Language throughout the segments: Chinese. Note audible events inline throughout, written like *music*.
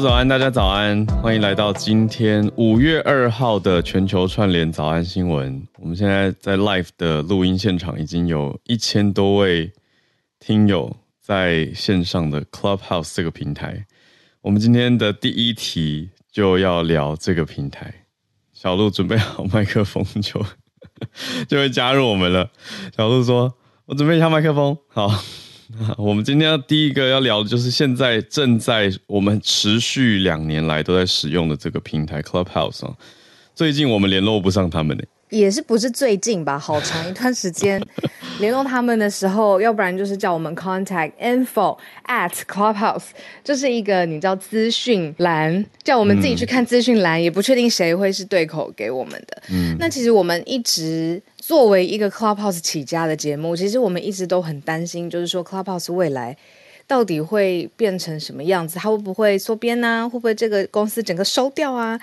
早安，大家早安，欢迎来到今天五月二号的全球串联早安新闻。我们现在在 live 的录音现场，已经有一千多位听友在线上的 Clubhouse 这个平台。我们今天的第一题就要聊这个平台。小鹿准备好麦克风就 *laughs* 就会加入我们了。小鹿说：“我准备一下麦克风。”好。*laughs* 我们今天要第一个要聊的就是现在正在我们持续两年来都在使用的这个平台 Clubhouse 啊，最近我们联络不上他们呢，也是不是最近吧？*laughs* 好长一段时间联络他们的时候，要不然就是叫我们 contact info at Clubhouse，就是一个你知道资讯栏，叫我们自己去看资讯栏，嗯、也不确定谁会是对口给我们的。嗯，那其实我们一直。作为一个 Clubhouse 起家的节目，其实我们一直都很担心，就是说 Clubhouse 未来到底会变成什么样子？它会不会缩编呢？会不会这个公司整个收掉啊？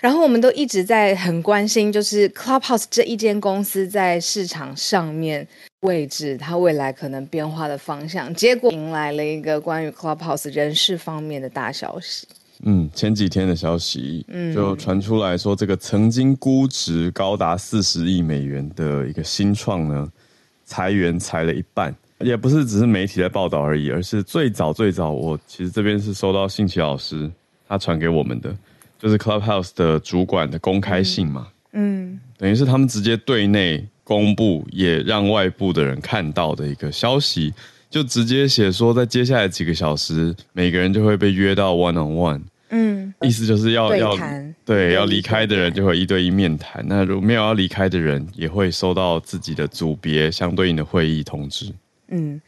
然后我们都一直在很关心，就是 Clubhouse 这一间公司在市场上面位置，它未来可能变化的方向。结果迎来了一个关于 Clubhouse 人事方面的大消息。嗯，前几天的消息，嗯，就传出来说，这个曾经估值高达四十亿美元的一个新创呢，裁员裁了一半，也不是只是媒体在报道而已，而是最早最早，我其实这边是收到信奇老师他传给我们的，就是 Clubhouse 的主管的公开信嘛，嗯，嗯，等于是他们直接对内公布，也让外部的人看到的一个消息。就直接写说，在接下来几个小时，每个人就会被约到 one on one，嗯，意思就是要要对要离开的人就会一对一面谈，那如果没有要离开的人，也会收到自己的组别相对应的会议通知，嗯。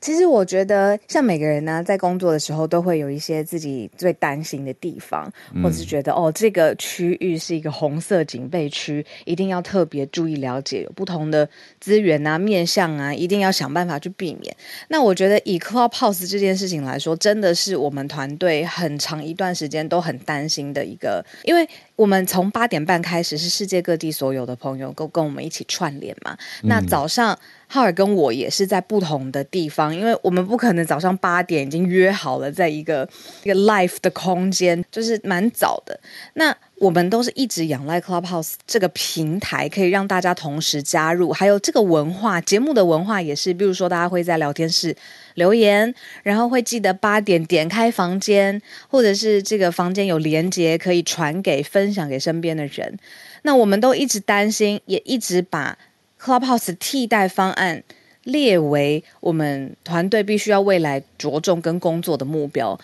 其实我觉得，像每个人呢，在工作的时候，都会有一些自己最担心的地方，或者是觉得哦，这个区域是一个红色警备区，一定要特别注意了解，有不同的资源啊、面向啊，一定要想办法去避免。那我觉得，以 Clubhouse 这件事情来说，真的是我们团队很长一段时间都很担心的一个，因为我们从八点半开始，是世界各地所有的朋友都跟我们一起串联嘛。那早上。浩尔跟我也是在不同的地方，因为我们不可能早上八点已经约好了，在一个一个 live 的空间，就是蛮早的。那我们都是一直仰赖 Clubhouse 这个平台，可以让大家同时加入，还有这个文化节目的文化也是，比如说大家会在聊天室留言，然后会记得八点点开房间，或者是这个房间有连接可以传给分享给身边的人。那我们都一直担心，也一直把。Clubhouse 替代方案列为我们团队必须要未来着重跟工作的目标，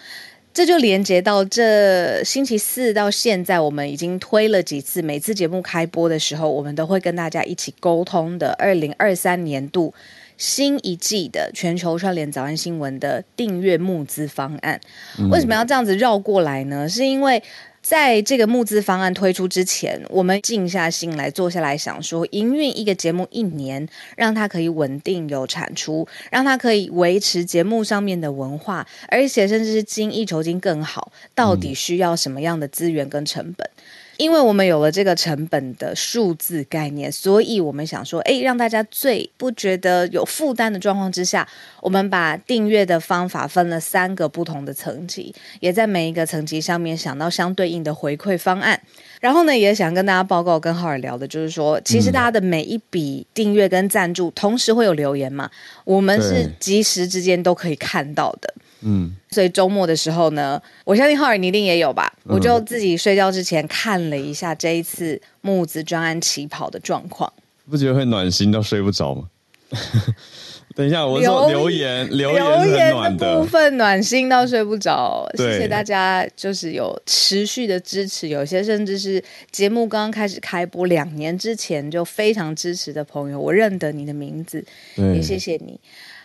这就连接到这星期四到现在，我们已经推了几次，每次节目开播的时候，我们都会跟大家一起沟通的二零二三年度新一季的全球串联早安新闻的订阅募资方案。为什么要这样子绕过来呢？是因为在这个募资方案推出之前，我们静下心来坐下来想说，营运一个节目一年，让它可以稳定有产出，让它可以维持节目上面的文化，而且甚至是精益求精更好，到底需要什么样的资源跟成本？嗯因为我们有了这个成本的数字概念，所以我们想说，哎，让大家最不觉得有负担的状况之下，我们把订阅的方法分了三个不同的层级，也在每一个层级上面想到相对应的回馈方案。然后呢，也想跟大家报告，跟浩尔聊的就是说，其实大家的每一笔订阅跟赞助，同时会有留言嘛，我们是即时之间都可以看到的。嗯，所以周末的时候呢，我相信浩尔你一定也有吧？嗯、我就自己睡觉之前看了一下这一次木子专案起跑的状况，不觉得会暖心到睡不着吗？*laughs* 等一下，我说留言留言留言的部分暖心到睡不着，谢谢大家，就是有持续的支持，有些甚至是节目刚刚开始开播两年之前就非常支持的朋友，我认得你的名字，也谢谢你。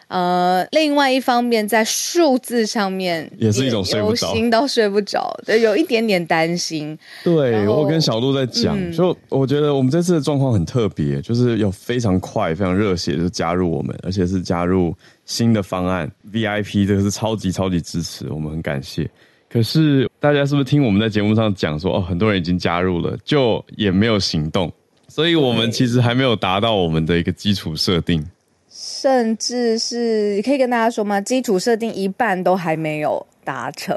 呃，另外一方面，在数字上面也是一种睡不着，心到睡不着，对，有一点点担心。对，我跟小鹿在讲，嗯、就我觉得我们这次的状况很特别，就是有非常快、非常热血，就加入我们，而且是加入新的方案 VIP，这个是超级超级支持，我们很感谢。可是大家是不是听我们在节目上讲说，哦，很多人已经加入了，就也没有行动，所以我们其实还没有达到我们的一个基础设定。甚至是可以跟大家说吗？基础设定一半都还没有达成。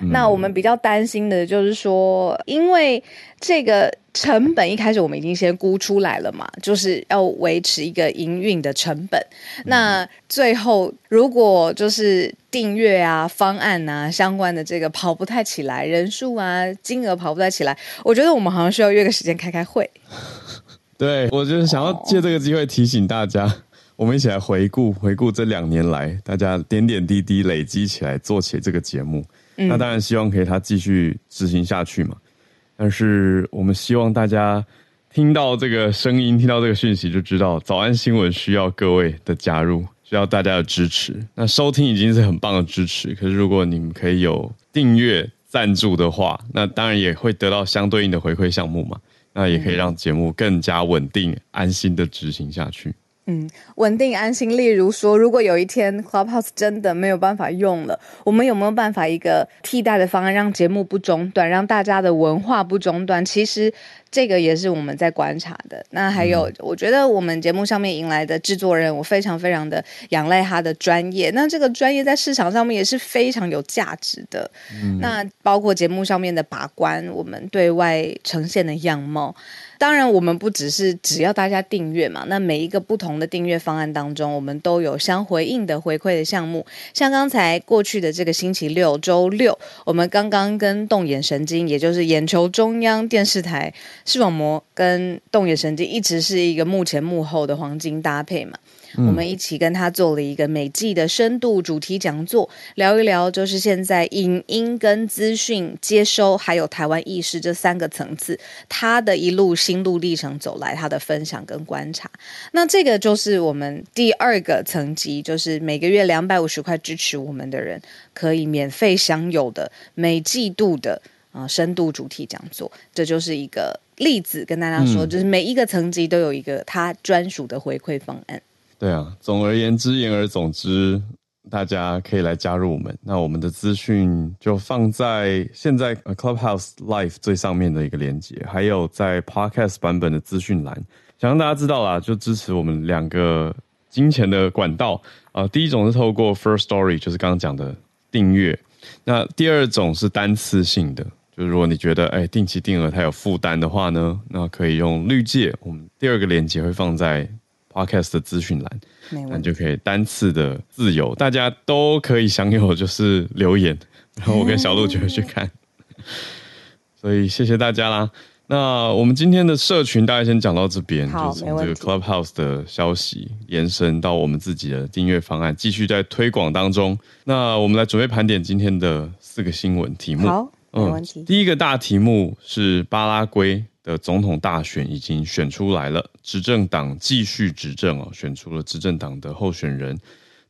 嗯、那我们比较担心的就是说，因为这个成本一开始我们已经先估出来了嘛，就是要维持一个营运的成本。嗯、那最后如果就是订阅啊、方案啊相关的这个跑不太起来，人数啊、金额跑不太起来，我觉得我们好像需要约个时间开开会。*laughs* 对，我就是想要借这个机会提醒大家。哦我们一起来回顾回顾这两年来大家点点滴滴累积起来做起这个节目，嗯、那当然希望可以它继续执行下去嘛。但是我们希望大家听到这个声音，听到这个讯息，就知道早安新闻需要各位的加入，需要大家的支持。那收听已经是很棒的支持，可是如果你们可以有订阅赞助的话，那当然也会得到相对应的回馈项目嘛。那也可以让节目更加稳定、安心的执行下去。嗯，稳定安心。例如说，如果有一天 Clubhouse 真的没有办法用了，我们有没有办法一个替代的方案，让节目不中断，让大家的文化不中断？其实这个也是我们在观察的。那还有，嗯、我觉得我们节目上面迎来的制作人，我非常非常的仰赖他的专业。那这个专业在市场上面也是非常有价值的。嗯、那包括节目上面的把关，我们对外呈现的样貌。当然，我们不只是只要大家订阅嘛。那每一个不同的订阅方案当中，我们都有相回应的回馈的项目。像刚才过去的这个星期六周六，我们刚刚跟动眼神经，也就是眼球中央电视台视网膜跟动眼神经，一直是一个幕前幕后的黄金搭配嘛。我们一起跟他做了一个每季的深度主题讲座，聊一聊就是现在影音跟资讯接收，还有台湾意识这三个层次，他的一路心路历程走来，他的分享跟观察。那这个就是我们第二个层级，就是每个月两百五十块支持我们的人，可以免费享有的每季度的啊深度主题讲座。这就是一个例子，跟大家说，就是每一个层级都有一个他专属的回馈方案。对啊，总而言之，言而总之，大家可以来加入我们。那我们的资讯就放在现在 Clubhouse Live 最上面的一个链接，还有在 Podcast 版本的资讯栏。想让大家知道啦，就支持我们两个金钱的管道啊、第一种是透过 First Story，就是刚刚讲的订阅。那第二种是单次性的，就是如果你觉得哎定期定额它有负担的话呢，那可以用绿界。我们第二个链接会放在。Podcast 的资讯栏，那就可以单次的自由，大家都可以享有，就是留言，然后我跟小鹿就会去看。*laughs* 所以谢谢大家啦。那我们今天的社群大概先讲到这边，就从这个 Clubhouse 的消息延伸到我们自己的订阅方案，继续在推广当中。那我们来准备盘点今天的四个新闻题目。好，没问题。嗯，第一个大题目是巴拉圭。的总统大选已经选出来了，执政党继续执政哦，选出了执政党的候选人。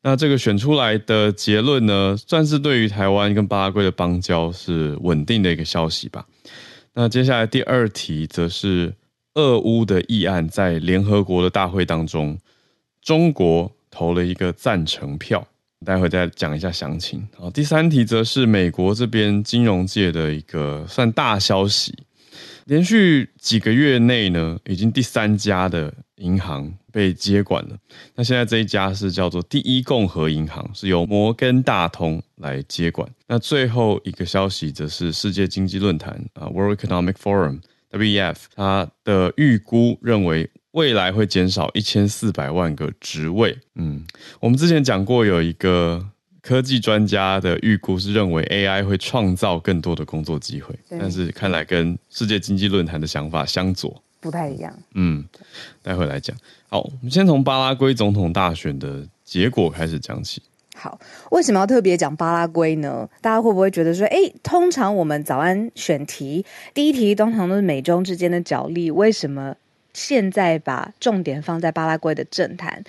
那这个选出来的结论呢，算是对于台湾跟巴拉圭的邦交是稳定的一个消息吧。那接下来第二题则是俄乌的议案在联合国的大会当中，中国投了一个赞成票，待会再讲一下详情。好，第三题则是美国这边金融界的一个算大消息。连续几个月内呢，已经第三家的银行被接管了。那现在这一家是叫做第一共和银行，是由摩根大通来接管。那最后一个消息则是世界经济论坛啊，World Economic Forum（WEF） 它的预估认为未来会减少一千四百万个职位。嗯，我们之前讲过有一个。科技专家的预估是认为 AI 会创造更多的工作机会，但是看来跟世界经济论坛的想法相左，不太一样。嗯，待会来讲。好，我们先从巴拉圭总统大选的结果开始讲起。好，为什么要特别讲巴拉圭呢？大家会不会觉得说，诶，通常我们早安选题第一题通常都是美中之间的角力，为什么现在把重点放在巴拉圭的政坛？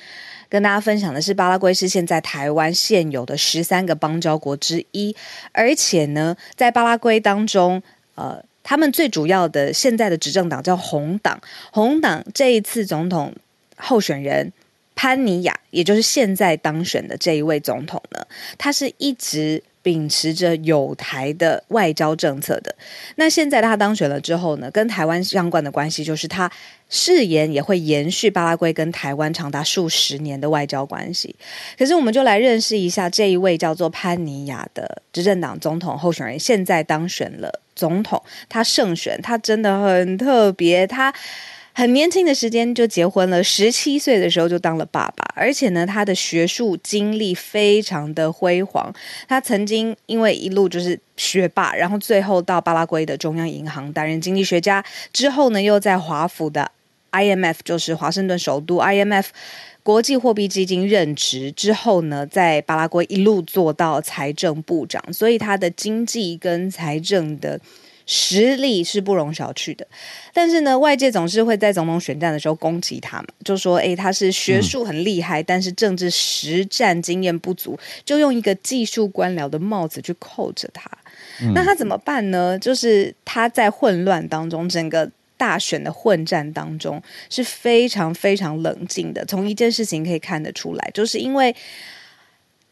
跟大家分享的是，巴拉圭是现在台湾现有的十三个邦交国之一，而且呢，在巴拉圭当中，呃，他们最主要的现在的执政党叫红党，红党这一次总统候选人潘尼亚，也就是现在当选的这一位总统呢，他是一直。秉持着有台的外交政策的。那现在他当选了之后呢，跟台湾相关的关系就是他誓言也会延续巴拉圭跟台湾长达数十年的外交关系。可是，我们就来认识一下这一位叫做潘尼亚的执政党总统候选人，现在当选了总统，他胜选，他真的很特别，他。很年轻的时间就结婚了，十七岁的时候就当了爸爸，而且呢，他的学术经历非常的辉煌。他曾经因为一路就是学霸，然后最后到巴拉圭的中央银行担任经济学家，之后呢，又在华府的 IMF，就是华盛顿首都 IMF 国际货币基金任职，之后呢，在巴拉圭一路做到财政部长，所以他的经济跟财政的。实力是不容小觑的，但是呢，外界总是会在总统选战的时候攻击他嘛，就说：“诶，他是学术很厉害，嗯、但是政治实战经验不足，就用一个技术官僚的帽子去扣着他。嗯”那他怎么办呢？就是他在混乱当中，整个大选的混战当中是非常非常冷静的。从一件事情可以看得出来，就是因为。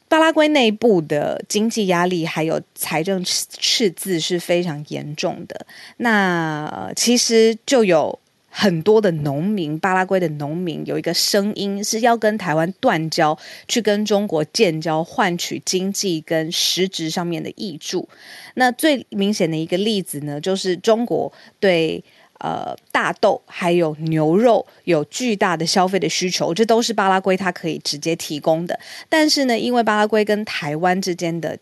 巴拉圭内部的经济压力还有财政赤字是非常严重的。那其实就有很多的农民，巴拉圭的农民有一个声音是要跟台湾断交，去跟中国建交，换取经济跟实质上面的益处。那最明显的一个例子呢，就是中国对。呃，大豆还有牛肉有巨大的消费的需求，这都是巴拉圭它可以直接提供的。但是呢，因为巴拉圭跟台湾之间的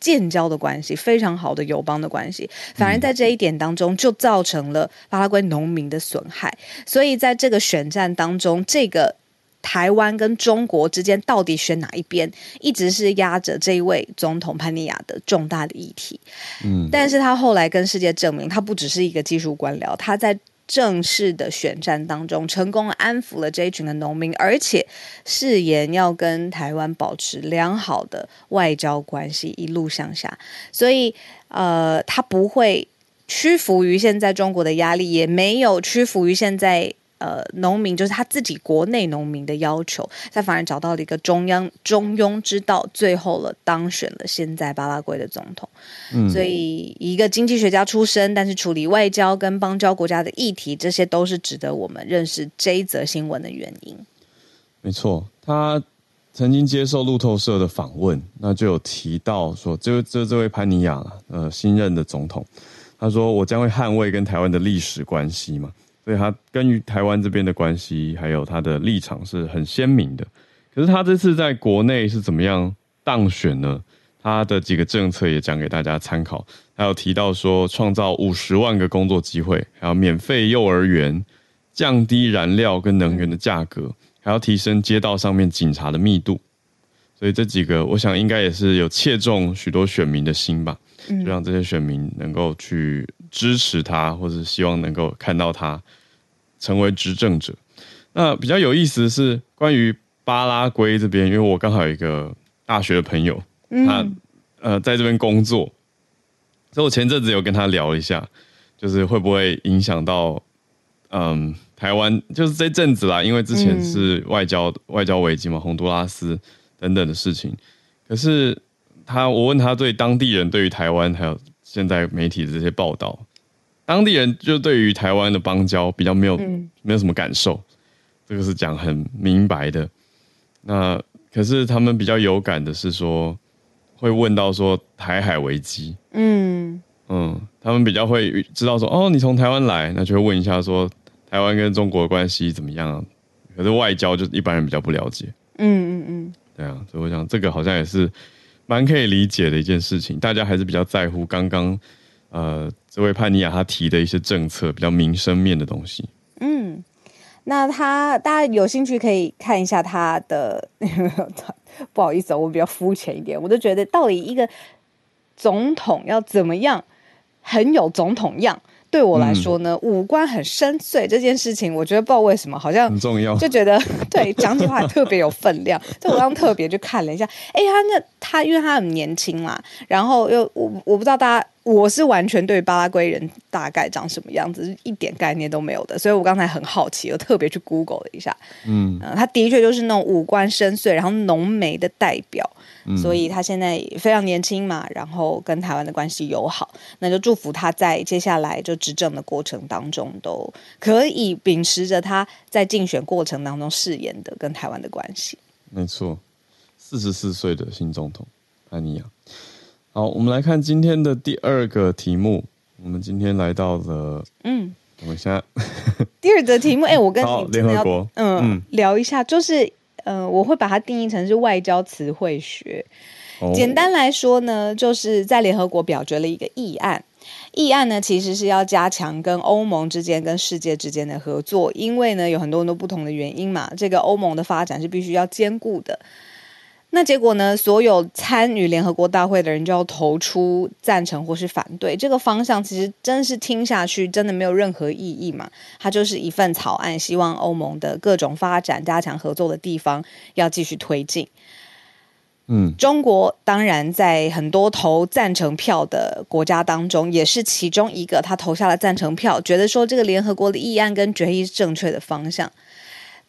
建交的关系，非常好的友邦的关系，反而在这一点当中就造成了巴拉圭农民的损害。所以在这个选战当中，这个。台湾跟中国之间到底选哪一边，一直是压着这一位总统潘尼亚的重大的议题。嗯，但是他后来跟世界证明，他不只是一个技术官僚，他在正式的选战当中成功安抚了这一群的农民，而且誓言要跟台湾保持良好的外交关系，一路向下。所以，呃，他不会屈服于现在中国的压力，也没有屈服于现在。呃，农民就是他自己国内农民的要求，他反而找到了一个中央中庸之道，最后了当选了现在巴拉圭的总统。嗯，所以一个经济学家出身，但是处理外交跟邦交国家的议题，这些都是值得我们认识这一则新闻的原因。没错，他曾经接受路透社的访问，那就有提到说，这这这位潘尼亚呃新任的总统，他说我将会捍卫跟台湾的历史关系嘛。所以他跟于台湾这边的关系，还有他的立场是很鲜明的。可是他这次在国内是怎么样当选呢？他的几个政策也讲给大家参考。还有提到说，创造五十万个工作机会，还有免费幼儿园，降低燃料跟能源的价格，还要提升街道上面警察的密度。所以这几个，我想应该也是有切中许多选民的心吧，就让这些选民能够去。支持他，或者希望能够看到他成为执政者。那比较有意思的是，关于巴拉圭这边，因为我刚好有一个大学的朋友，他呃在这边工作，所以我前阵子有跟他聊一下，就是会不会影响到嗯台湾，就是这阵子啦，因为之前是外交外交危机嘛，洪都拉斯等等的事情。可是他，我问他对当地人对于台湾还有。现在媒体的这些报道，当地人就对于台湾的邦交比较没有、嗯、没有什么感受，这个是讲很明白的。那可是他们比较有感的是说，会问到说台海危机，嗯嗯，他们比较会知道说，哦，你从台湾来，那就会问一下说台湾跟中国的关系怎么样？可是外交就一般人比较不了解，嗯嗯嗯，对啊，所以我想这个好像也是。蛮可以理解的一件事情，大家还是比较在乎刚刚，呃，这位潘尼亚他提的一些政策，比较民生面的东西。嗯，那他大家有兴趣可以看一下他的，*laughs* 不好意思，我比较肤浅一点，我就觉得到底一个总统要怎么样，很有总统样。对我来说呢，嗯、五官很深邃这件事情，我觉得不知道为什么，好像很重要，就觉得 *laughs* 对讲起话也特别有分量。就我刚特别去看了一下，哎，他那他因为他很年轻嘛，然后又我我不知道大家我是完全对巴拉圭人大概长什么样子一点概念都没有的，所以我刚才很好奇，我特别去 Google 了一下。嗯，呃、他的确就是那种五官深邃，然后浓眉的代表。嗯、所以他现在非常年轻嘛，然后跟台湾的关系友好，那就祝福他在接下来就执政的过程当中，都可以秉持着他在竞选过程当中誓言的跟台湾的关系。没错，四十四岁的新总统安尼亚。好，我们来看今天的第二个题目。我们今天来到了，嗯，我们现在，第二个题目，哎，我跟你联合国，嗯，嗯聊一下，就是，呃，我会把它定义成是外交词汇学。哦、简单来说呢，就是在联合国表决了一个议案，议案呢其实是要加强跟欧盟之间、跟世界之间的合作，因为呢有很多很多不同的原因嘛，这个欧盟的发展是必须要兼顾的。那结果呢？所有参与联合国大会的人就要投出赞成或是反对。这个方向其实真是听下去真的没有任何意义嘛？它就是一份草案，希望欧盟的各种发展、加强合作的地方要继续推进。嗯，中国当然在很多投赞成票的国家当中，也是其中一个。他投下了赞成票，觉得说这个联合国的议案跟决议是正确的方向。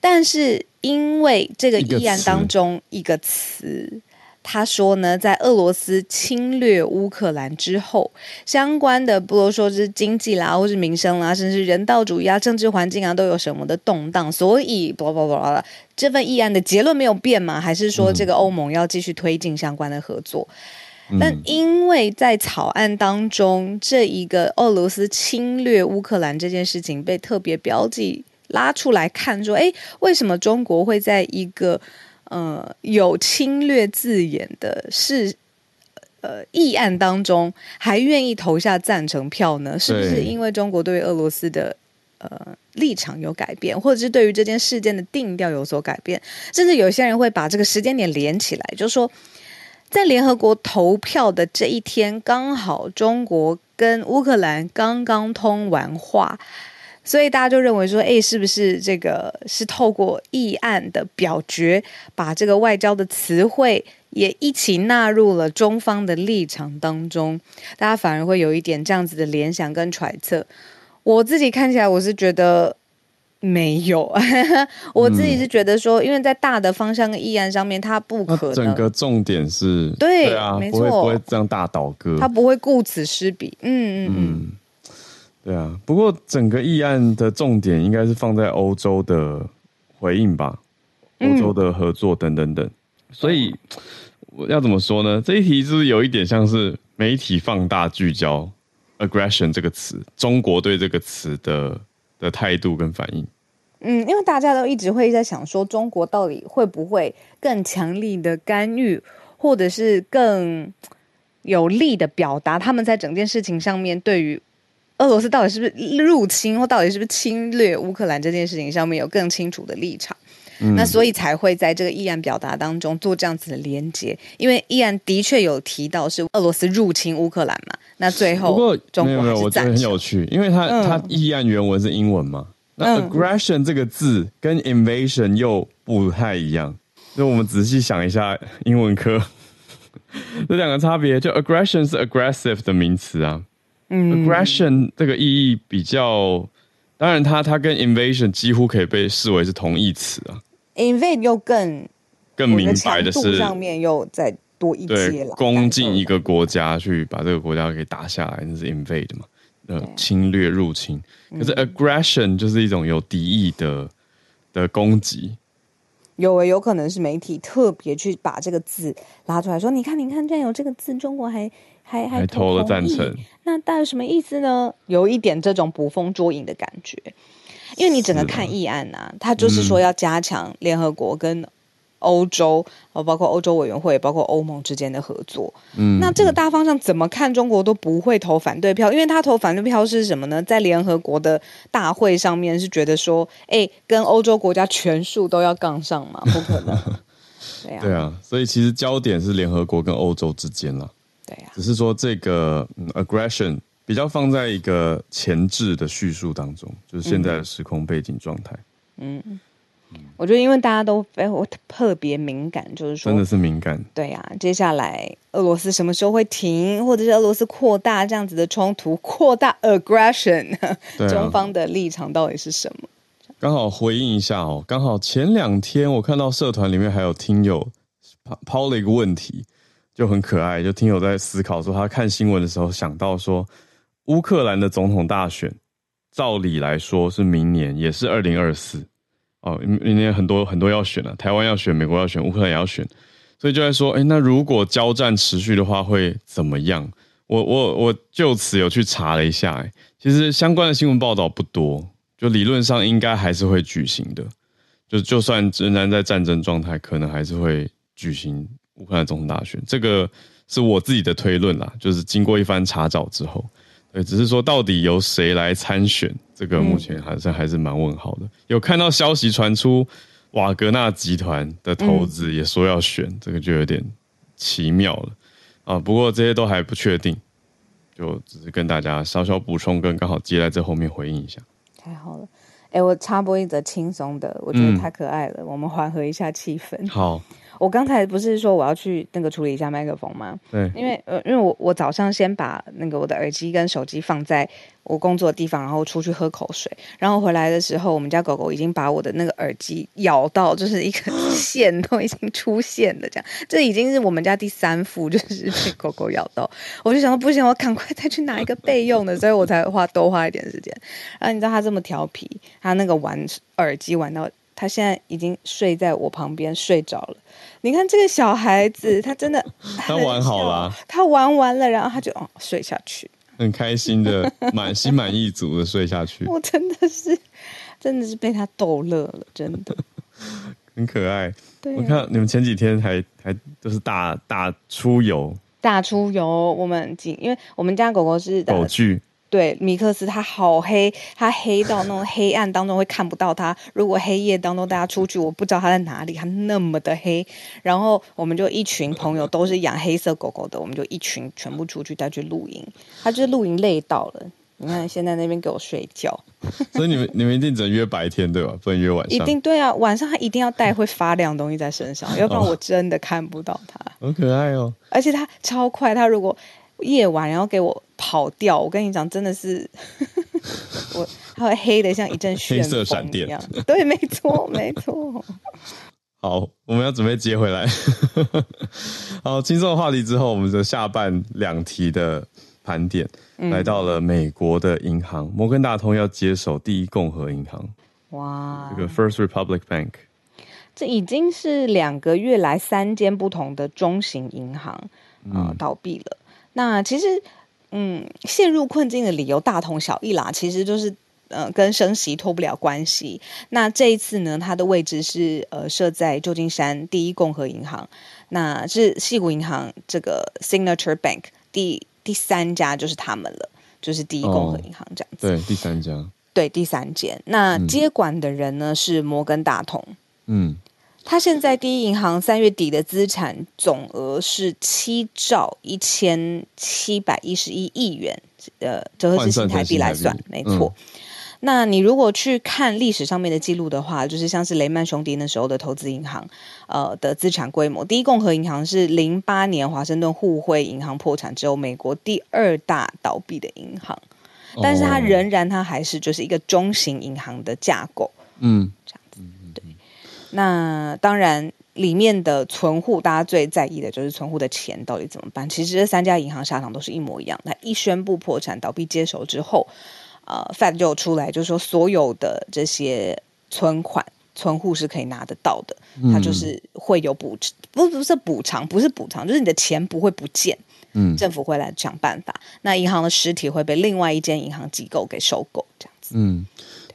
但是，因为这个议案当中一个词，他说呢，在俄罗斯侵略乌克兰之后，相关的，不如说是经济啦，或是民生啦，甚至人道主义啊、政治环境啊，都有什么的动荡，所以，不不不不，这份议案的结论没有变吗？还是说这个欧盟要继续推进相关的合作？嗯、但因为在草案当中，这一个俄罗斯侵略乌克兰这件事情被特别标记。拉出来看，说，哎，为什么中国会在一个呃有侵略字眼的事呃议案当中，还愿意投下赞成票呢？是不是因为中国对于俄罗斯的呃立场有改变，或者是对于这件事件的定调有所改变？甚至有些人会把这个时间点连起来，就是说，在联合国投票的这一天，刚好中国跟乌克兰刚刚通完话。所以大家就认为说，哎，是不是这个是透过议案的表决，把这个外交的词汇也一起纳入了中方的立场当中？大家反而会有一点这样子的联想跟揣测。我自己看起来，我是觉得没有。*laughs* 我自己是觉得说，因为在大的方向跟议案上面，它不可能。整个重点是对，对啊，没错，不会这样大倒戈，他不会顾此失彼。嗯嗯嗯。嗯对啊，不过整个议案的重点应该是放在欧洲的回应吧，欧洲的合作等等等。嗯、所以我要怎么说呢？这一题是不是有一点像是媒体放大聚焦 “aggression” 这个词，中国对这个词的的态度跟反应？嗯，因为大家都一直会在想说，中国到底会不会更强力的干预，或者是更有力的表达他们在整件事情上面对于。俄罗斯到底是不是入侵，或到底是不是侵略乌克兰这件事情上面有更清楚的立场？嗯、那所以才会在这个议案表达当中做这样子的连结，因为议案的确有提到是俄罗斯入侵乌克兰嘛。那最后，不过中国没有，我觉得很有趣，因为它它议案原文是英文嘛，嗯、那 aggression 这个字跟 invasion 又不太一样。那我们仔细想一下英文科 *laughs* 这两个差别，就 aggression 是 aggressive 的名词啊。嗯，aggression 这个意义比较，当然它它跟 invasion 几乎可以被视为是同义词啊。invade 又更更明白的是上面又再多一阶了，攻进一个国家去把这个国家给打下来，那是 invade 嘛，呃，侵略入侵。可是 aggression 就是一种有敌意的的攻击。有诶，有可能是媒体特别去把这个字拉出来说，你看，你看，这样有这个字，中国还还还投，了赞成，那大概什么意思呢？有一点这种捕风捉影的感觉，因为你整个看议案呐、啊，他、啊、就是说要加强联合国跟。欧洲，包括欧洲委员会，包括欧盟之间的合作。嗯，那这个大方向怎么看？中国都不会投反对票，因为他投反对票是什么呢？在联合国的大会上面是觉得说，哎，跟欧洲国家全数都要杠上嘛，不可能。*laughs* 对啊，对啊，所以其实焦点是联合国跟欧洲之间了。对啊，只是说这个、嗯、aggression 比较放在一个前置的叙述当中，就是现在的时空背景状态。嗯。我觉得因为大家都哎，我特别敏感，就是说真的是敏感。对呀、啊，接下来俄罗斯什么时候会停，或者是俄罗斯扩大这样子的冲突，*laughs* 扩大 aggression，、啊、中方的立场到底是什么？刚好回应一下哦，刚好前两天我看到社团里面还有听友抛抛了一个问题，就很可爱，就听友在思考说，他看新闻的时候想到说，乌克兰的总统大选，照理来说是明年，也是二零二四。哦，明年很多很多要选了，台湾要选，美国要选，乌克兰也要选，所以就在说，哎，那如果交战持续的话，会怎么样？我我我就此有去查了一下，哎，其实相关的新闻报道不多，就理论上应该还是会举行的，就就算仍然在战争状态，可能还是会举行乌克兰总统大选，这个是我自己的推论啦，就是经过一番查找之后。对，只是说到底由谁来参选，这个目前还是、嗯、还是蛮问号的。有看到消息传出，瓦格纳集团的头子也说要选，嗯、这个就有点奇妙了啊。不过这些都还不确定，就只是跟大家稍稍补充，跟刚好接在这后面回应一下。太好了，哎，我插播一则轻松的，我觉得太可爱了，嗯、我们缓和一下气氛。好。我刚才不是说我要去那个处理一下麦克风吗？对，因为呃，因为我我早上先把那个我的耳机跟手机放在我工作的地方，然后出去喝口水，然后回来的时候，我们家狗狗已经把我的那个耳机咬到，就是一个 *laughs* 线都已经出现了，这样，这已经是我们家第三副，就是被狗狗咬到，我就想说不行，我赶快再去拿一个备用的，所以我才花多花一点时间。然后你知道他这么调皮，他那个玩耳机玩到。他现在已经睡在我旁边睡着了。你看这个小孩子，他真的 *laughs* 他玩好了，他玩完了，然后他就哦睡下去，很开心的，满心满意足的睡下去。*laughs* 我真的是，真的是被他逗乐了，真的 *laughs* 很可爱。对啊，我看你们前几天还还都是大大出游，大出游。我们几因为我们家狗狗是狗聚。对，米克斯他好黑，他黑到那种 *laughs* 黑暗当中会看不到他。如果黑夜当中大家出去，我不知道他在哪里，他那么的黑。然后我们就一群朋友都是养黑色狗狗的，我们就一群全部出去带去露营。他就是露营累到了，你看现在那边给我睡觉。*laughs* 所以你们你们一定只能约白天对吧？不能约晚上。一定对啊，晚上他一定要带会发亮的东西在身上，要不然我真的看不到他。好可爱哦，而且他超快，他如果。夜晚，然后给我跑掉。我跟你讲，真的是 *laughs* 我，它会黑的像一阵 *laughs* 黑色闪电一样。对，没错，没错。好，我们要准备接回来。*laughs* 好，轻松的话题之后，我们的下半两题的盘点，嗯、来到了美国的银行，摩根大通要接手第一共和银行。哇，这个 First Republic Bank，这已经是两个月来三间不同的中型银行啊、呃、倒闭了。那其实，嗯，陷入困境的理由大同小异啦，其实就是，呃，跟升息脱不了关系。那这一次呢，它的位置是呃设在旧金山第一共和银行，那是矽谷银行这个 Signature Bank 第第三家就是他们了，就是第一共和银行这样子。哦、对，第三家。对，第三间。那接管的人呢、嗯、是摩根大通。嗯。他现在第一银行三月底的资产总额是七兆一千七百一十一亿元，呃，折合是新台币来算，没错。嗯、那你如果去看历史上面的记录的话，就是像是雷曼兄弟那时候的投资银行，呃的资产规模，第一共和银行是零八年华盛顿互惠银行破产之后，美国第二大倒闭的银行，但是它仍然它还是就是一个中型银行的架构，嗯。那当然，里面的存户，大家最在意的就是存户的钱到底怎么办？其实这三家银行下场都是一模一样。它一宣布破产倒闭接手之后，呃，Fed 就出来就是说，所有的这些存款存户是可以拿得到的，它就是会有补，不不是补偿，不是补偿，就是你的钱不会不见，嗯，政府会来想办法。那银行的实体会被另外一间银行机构给收购，这样子。嗯，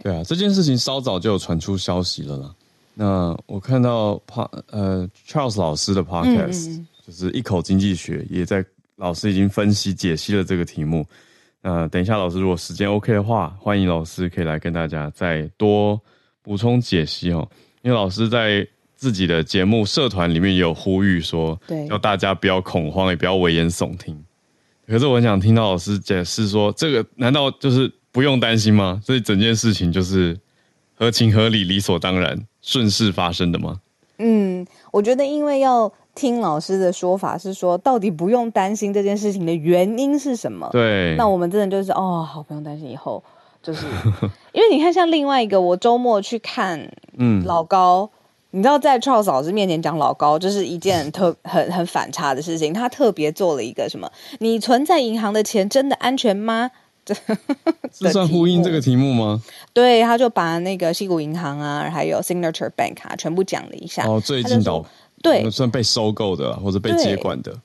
对啊，这件事情稍早就有传出消息了啦。那我看到帕呃 Charles 老师的 podcast，就是一口经济学，也在老师已经分析解析了这个题目。那等一下老师如果时间 OK 的话，欢迎老师可以来跟大家再多补充解析哦。因为老师在自己的节目社团里面也有呼吁说，对，要大家不要恐慌，也不要危言耸听。可是我很想听到老师解释说，这个难道就是不用担心吗？所以整件事情就是。合情合理、理所当然、顺势发生的吗？嗯，我觉得因为要听老师的说法是说，到底不用担心这件事情的原因是什么？对，那我们真的就是哦，好，不用担心，以后就是 *laughs* 因为你看，像另外一个，我周末去看，嗯，老高。你知道，在 Charles 老师面前讲老高，就是一件特很很反差的事情。他特别做了一个什么？你存在银行的钱真的安全吗？这这算呼应这个题目吗？对，他就把那个西谷银行啊，还有 Signature Bank 啊，全部讲了一下。哦，最近倒对，算被收购的或者被接管的。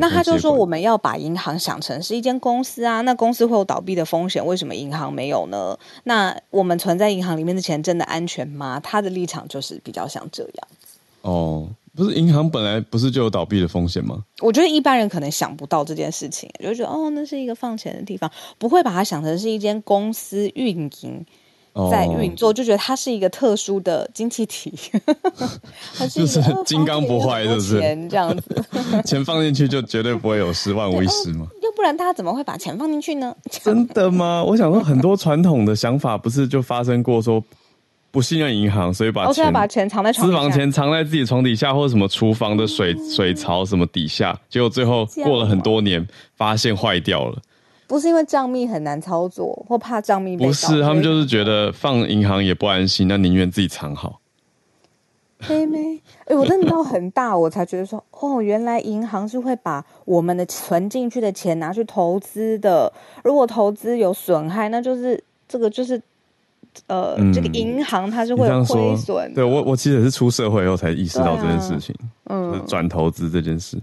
那他就说，我们要把银行想成是一间公司啊，那公司会有倒闭的风险，为什么银行没有呢？那我们存在银行里面的钱真的安全吗？他的立场就是比较像这样子。哦，不是，银行本来不是就有倒闭的风险吗？我觉得一般人可能想不到这件事情，就觉得哦，那是一个放钱的地方，不会把它想成是一间公司运营。在运作，就觉得它是一个特殊的经济体，*laughs* 它是就是金刚不坏，是不是？这样子，*laughs* 钱放进去就绝对不会有失，万无一失嘛？要不然他怎么会把钱放进去呢？真的吗？我想说，很多传统的想法不是就发生过，说不信任银行，所以把钱把钱藏在私房钱藏在自己床底下，或者什么厨房的水水槽什么底下，结果最后过了很多年，发现坏掉了。不是因为账密很难操作，或怕账密。不是，他们就是觉得放银行也不安心，那宁愿自己藏好。妹妹，哎、欸，我真的到很大，我才觉得说，哦，原来银行是会把我们的存进去的钱拿去投资的。如果投资有损害，那就是这个就是，呃，嗯、这个银行它是会亏损。对我，我其实也是出社会以后才意识到这件事情，啊、嗯，转投资这件事。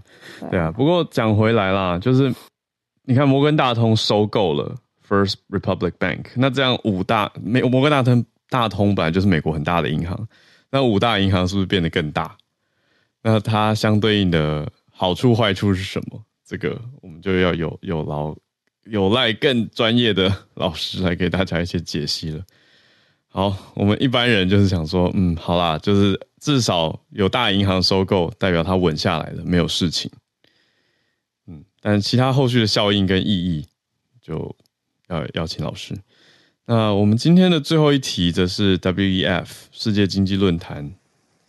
对啊，不过讲回来啦，就是。你看摩根大通收购了 First Republic Bank，那这样五大美摩根大通大通本来就是美国很大的银行，那五大银行是不是变得更大？那它相对应的好处坏处是什么？这个我们就要有有劳有赖更专业的老师来给大家一些解析了。好，我们一般人就是想说，嗯，好啦，就是至少有大银行收购，代表它稳下来了，没有事情。嗯但其他后续的效应跟意义，就要邀请老师。那我们今天的最后一题，则是 WEF 世界经济论坛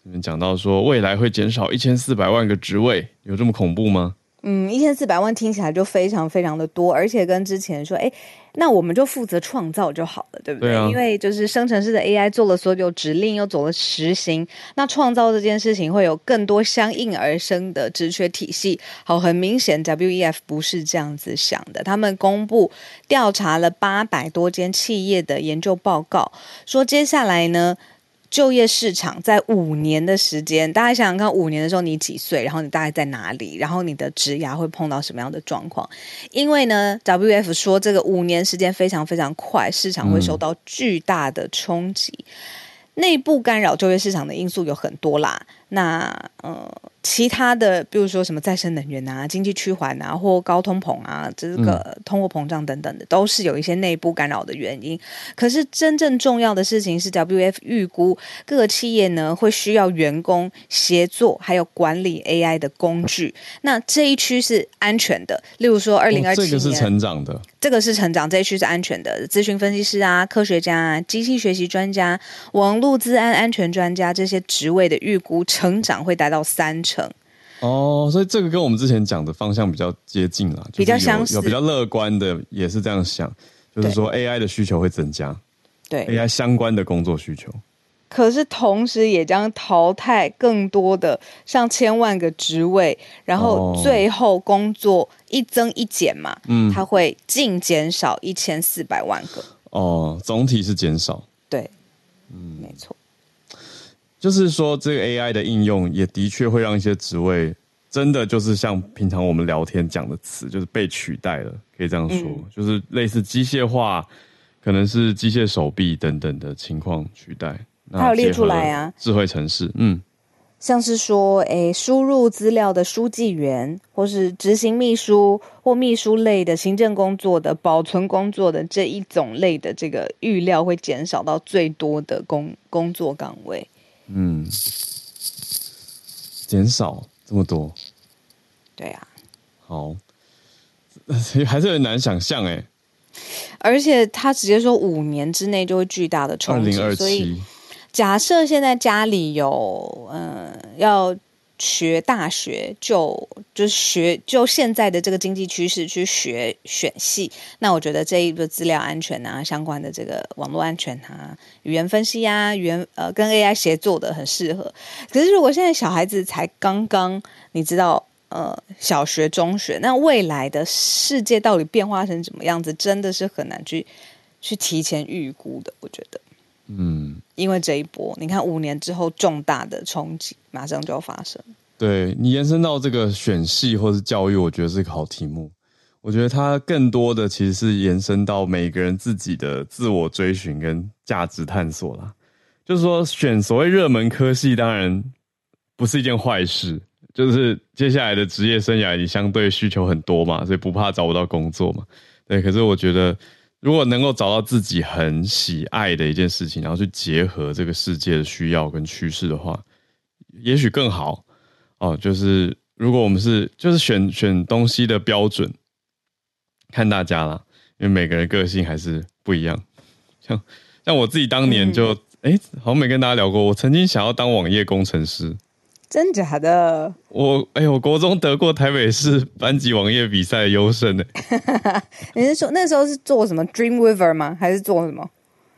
里面讲到说，未来会减少一千四百万个职位，有这么恐怖吗？嗯，一千四百万听起来就非常非常的多，而且跟之前说，哎，那我们就负责创造就好了，对不对？对啊。因为就是生成式的 AI 做了所有指令，又走了实行，那创造这件事情会有更多相应而生的职缺体系。好，很明显，WEF 不是这样子想的。他们公布调查了八百多间企业的研究报告，说接下来呢。就业市场在五年的时间，大家想想看，五年的时候你几岁？然后你大概在哪里？然后你的职涯会碰到什么样的状况？因为呢，WF 说这个五年时间非常非常快，市场会受到巨大的冲击。嗯、内部干扰就业市场的因素有很多啦。那呃。其他的，比如说什么再生能源啊、经济趋缓啊，或高通膨啊，这个通货膨胀等等的，都是有一些内部干扰的原因。可是真正重要的事情是，WF 预估各个企业呢会需要员工协作，还有管理 AI 的工具。那这一区是安全的，例如说二零二七年，这个是成长的，这个是成长，这一区是安全的。咨询分析师啊、科学家啊、机器学习专家、网络资安安全专家这些职位的预估成长会达到三成。哦，所以这个跟我们之前讲的方向比较接近了，比较相似，有比较乐观的也是这样想，就是说 AI 的需求会增加，对。AI 相关的工作需求，可是同时也将淘汰更多的上千万个职位，然后最后工作一增一减嘛，嗯，它会净减少一千四百万个，哦，总体是减少，对。就是说，这个 AI 的应用也的确会让一些职位真的就是像平常我们聊天讲的词，就是被取代了，可以这样说，嗯、就是类似机械化，可能是机械手臂等等的情况取代。它有列出来啊，智慧城市，嗯，像是说，诶，输入资料的书记员，或是执行秘书或秘书类的行政工作的、保存工作的这一种类的，这个预料会减少到最多的工工作岗位。嗯，减少这么多，对啊，好，*laughs* 还是很难想象哎。而且他直接说五年之内就会巨大的冲击，所以假设现在家里有嗯、呃、要。学大学就就学就现在的这个经济趋势去学选系，那我觉得这一个资料安全啊，相关的这个网络安全啊，语言分析啊，语言呃跟 AI 协作的很适合。可是如果现在小孩子才刚刚你知道呃小学中学，那未来的世界到底变化成怎么样子，真的是很难去去提前预估的，我觉得。嗯，因为这一波，你看五年之后重大的冲击马上就要发生。对，你延伸到这个选系或是教育，我觉得是个好题目。我觉得它更多的其实是延伸到每个人自己的自我追寻跟价值探索啦。就是说，选所谓热门科系，当然不是一件坏事。就是接下来的职业生涯，你相对需求很多嘛，所以不怕找不到工作嘛。对，可是我觉得。如果能够找到自己很喜爱的一件事情，然后去结合这个世界的需要跟趋势的话，也许更好哦。就是如果我们是就是选选东西的标准，看大家啦，因为每个人个性还是不一样。像像我自己当年就哎、嗯欸，好像没跟大家聊过，我曾经想要当网页工程师。真假的？我哎呦，我国中得过台北市班级网页比赛优胜呢。*laughs* 你是说那时候是做什么 Dreamweaver 吗？还是做什么？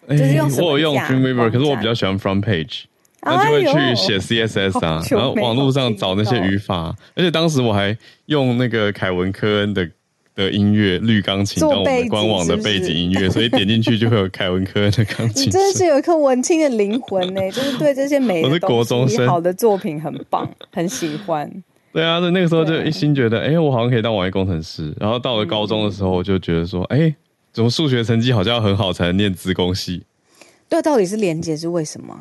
欸、就是用我有用 Dreamweaver，可是我比较喜欢 Front Page，那就会去写 CSS 啊，然后网络上找那些语法，而且当时我还用那个凯文科恩的。的音乐绿钢琴当我们官网的背景音乐，是 *laughs* 是所以点进去就会有凯文科恩的钢琴。你真的是有一颗文青的灵魂呢，*laughs* 就是对这些美的东西，我是国中生，好的作品很棒，很喜欢。对啊，那那个时候就一心觉得，哎、欸，我好像可以当网页工程师。然后到了高中的时候，我就觉得说，哎、欸，怎么数学成绩好像要很好才能念资工系？对，到底是连接是为什么？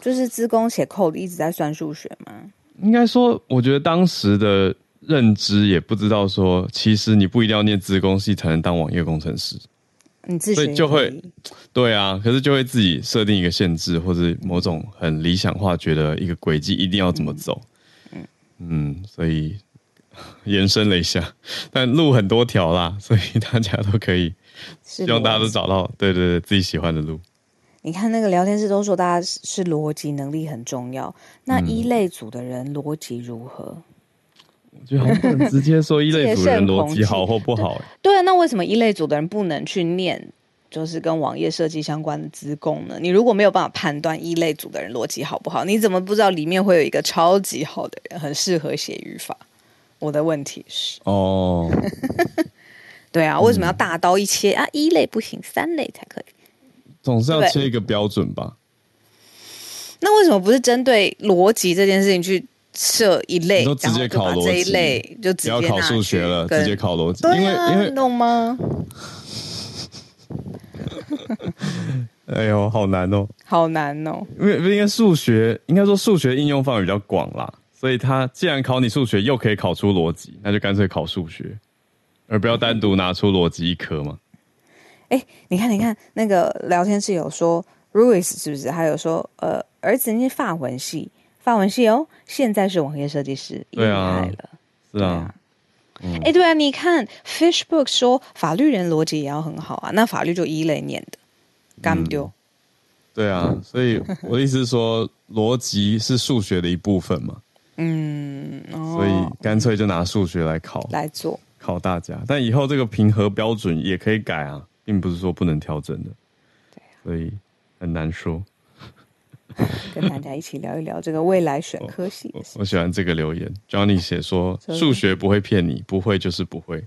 就是资工写 code 一直在算数学吗？应该说，我觉得当时的。认知也不知道说，其实你不一定要念资工系才能当网页工程师，你自己所以就会对啊，可是就会自己设定一个限制，或者某种很理想化，觉得一个轨迹一定要怎么走，嗯。嗯，所以延伸了一下，*laughs* 但路很多条啦，*laughs* 所以大家都可以，希望大家都找到对对对自己喜欢的路。你看那个聊天室都说大家是逻辑能力很重要，那一类组的人逻辑如何？就好像不能直接说一类 *laughs* 组的人逻辑好或不好。对啊，那为什么一类组的人不能去念，就是跟网页设计相关的资工呢？你如果没有办法判断一类组的人逻辑好不好，你怎么不知道里面会有一个超级好的人，很适合写语法？我的问题是哦，*laughs* 对啊，为什么要大刀一切、嗯、啊？一类不行，三类才可以，总是要切一个标准吧？那为什么不是针对逻辑这件事情去？设一类，都直接考逻辑，这一类就直接不要考数学了，直接考逻辑。因为因为懂吗？*laughs* 哎呦，好难哦，好难哦。因为因为数学，应该说数学应用范围比较广啦，所以他既然考你数学，又可以考出逻辑，那就干脆考数学，而不要单独拿出逻辑一科嘛。哎、欸，你看，你看那个聊天室有说，Louis 是不是？还有说，呃，儿子念法文系。法文系哦，现在是网页设计师，厉害了，是啊，哎、对啊，你看 Fishbook 说法律人逻辑也要很好啊，那法律就一类念的，干丢、嗯，对啊，所以我的意思是说，逻辑是数学的一部分嘛，*laughs* 嗯，哦、所以干脆就拿数学来考来做。考大家，但以后这个评核标准也可以改啊，并不是说不能调整的，对啊，所以很难说。*laughs* 跟大家一起聊一聊这个未来选科系我。我喜欢这个留言，Johnny 写说数学不会骗你，不会就是不会。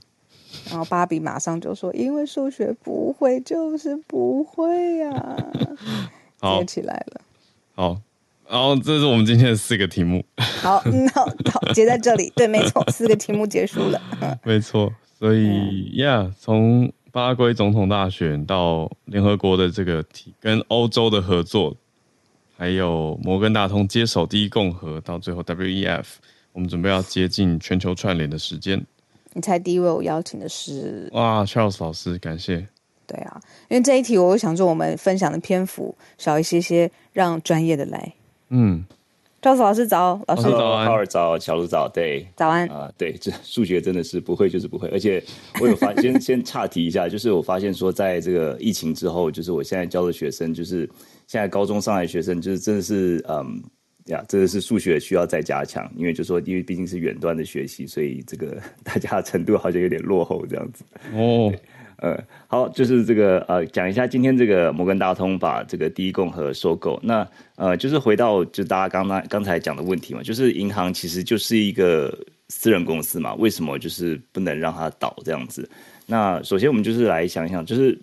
然后芭比马上就说，因为数学不会就是不会呀、*laughs* 啊，接起来了。好，然后这是我们今天的四个题目。好，那好，好，结在这里。对，没错，四个题目结束了。*laughs* 没错，所以呀，yeah, 从巴拉圭总统大选到联合国的这个题，跟欧洲的合作。还有摩根大通接手第一共和，到最后 WEF，我们准备要接近全球串联的时间。你猜第一位我邀请的是？哇，Charles 老师，感谢。对啊，因为这一题我想说我们分享的篇幅少一些些，让专业的来。嗯，Charles 老师早，老师早安，浩尔早，小鹿早，对，早安啊、呃，对，这数学真的是不会就是不会，而且我有发 *laughs* 先先岔题一下，就是我发现说，在这个疫情之后，就是我现在教的学生，就是现在高中上来的学生，就是真的是嗯呀，真的是数学需要再加强，因为就说因为毕竟是远端的学习，所以这个 *laughs* 大家程度好像有点落后这样子哦。呃，好，就是这个呃，讲一下今天这个摩根大通把这个第一共和收购。那呃，就是回到就大家刚刚刚才讲的问题嘛，就是银行其实就是一个私人公司嘛，为什么就是不能让它倒这样子？那首先我们就是来想一想，就是。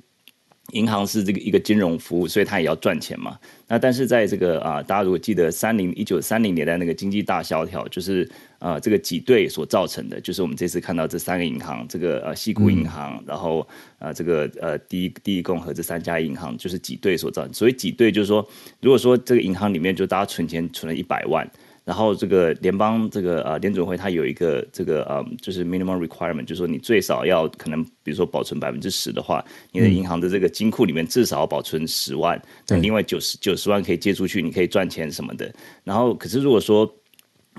银行是这个一个金融服务，所以它也要赚钱嘛。那但是在这个啊，大家如果记得三零一九三零年代那个经济大萧条，就是啊这个挤兑所造成的，就是我们这次看到这三个银行，这个呃西谷银行，嗯、然后啊这个呃第一第一共和这三家银行，就是挤兑所造成。所以挤兑就是说，如果说这个银行里面就大家存钱存了一百万。然后这个联邦这个呃联准会它有一个这个呃就是 minimum requirement，就是说你最少要可能比如说保存百分之十的话，你的银行的这个金库里面至少要保存十万，那另外九十九十万可以借出去，你可以赚钱什么的。然后可是如果说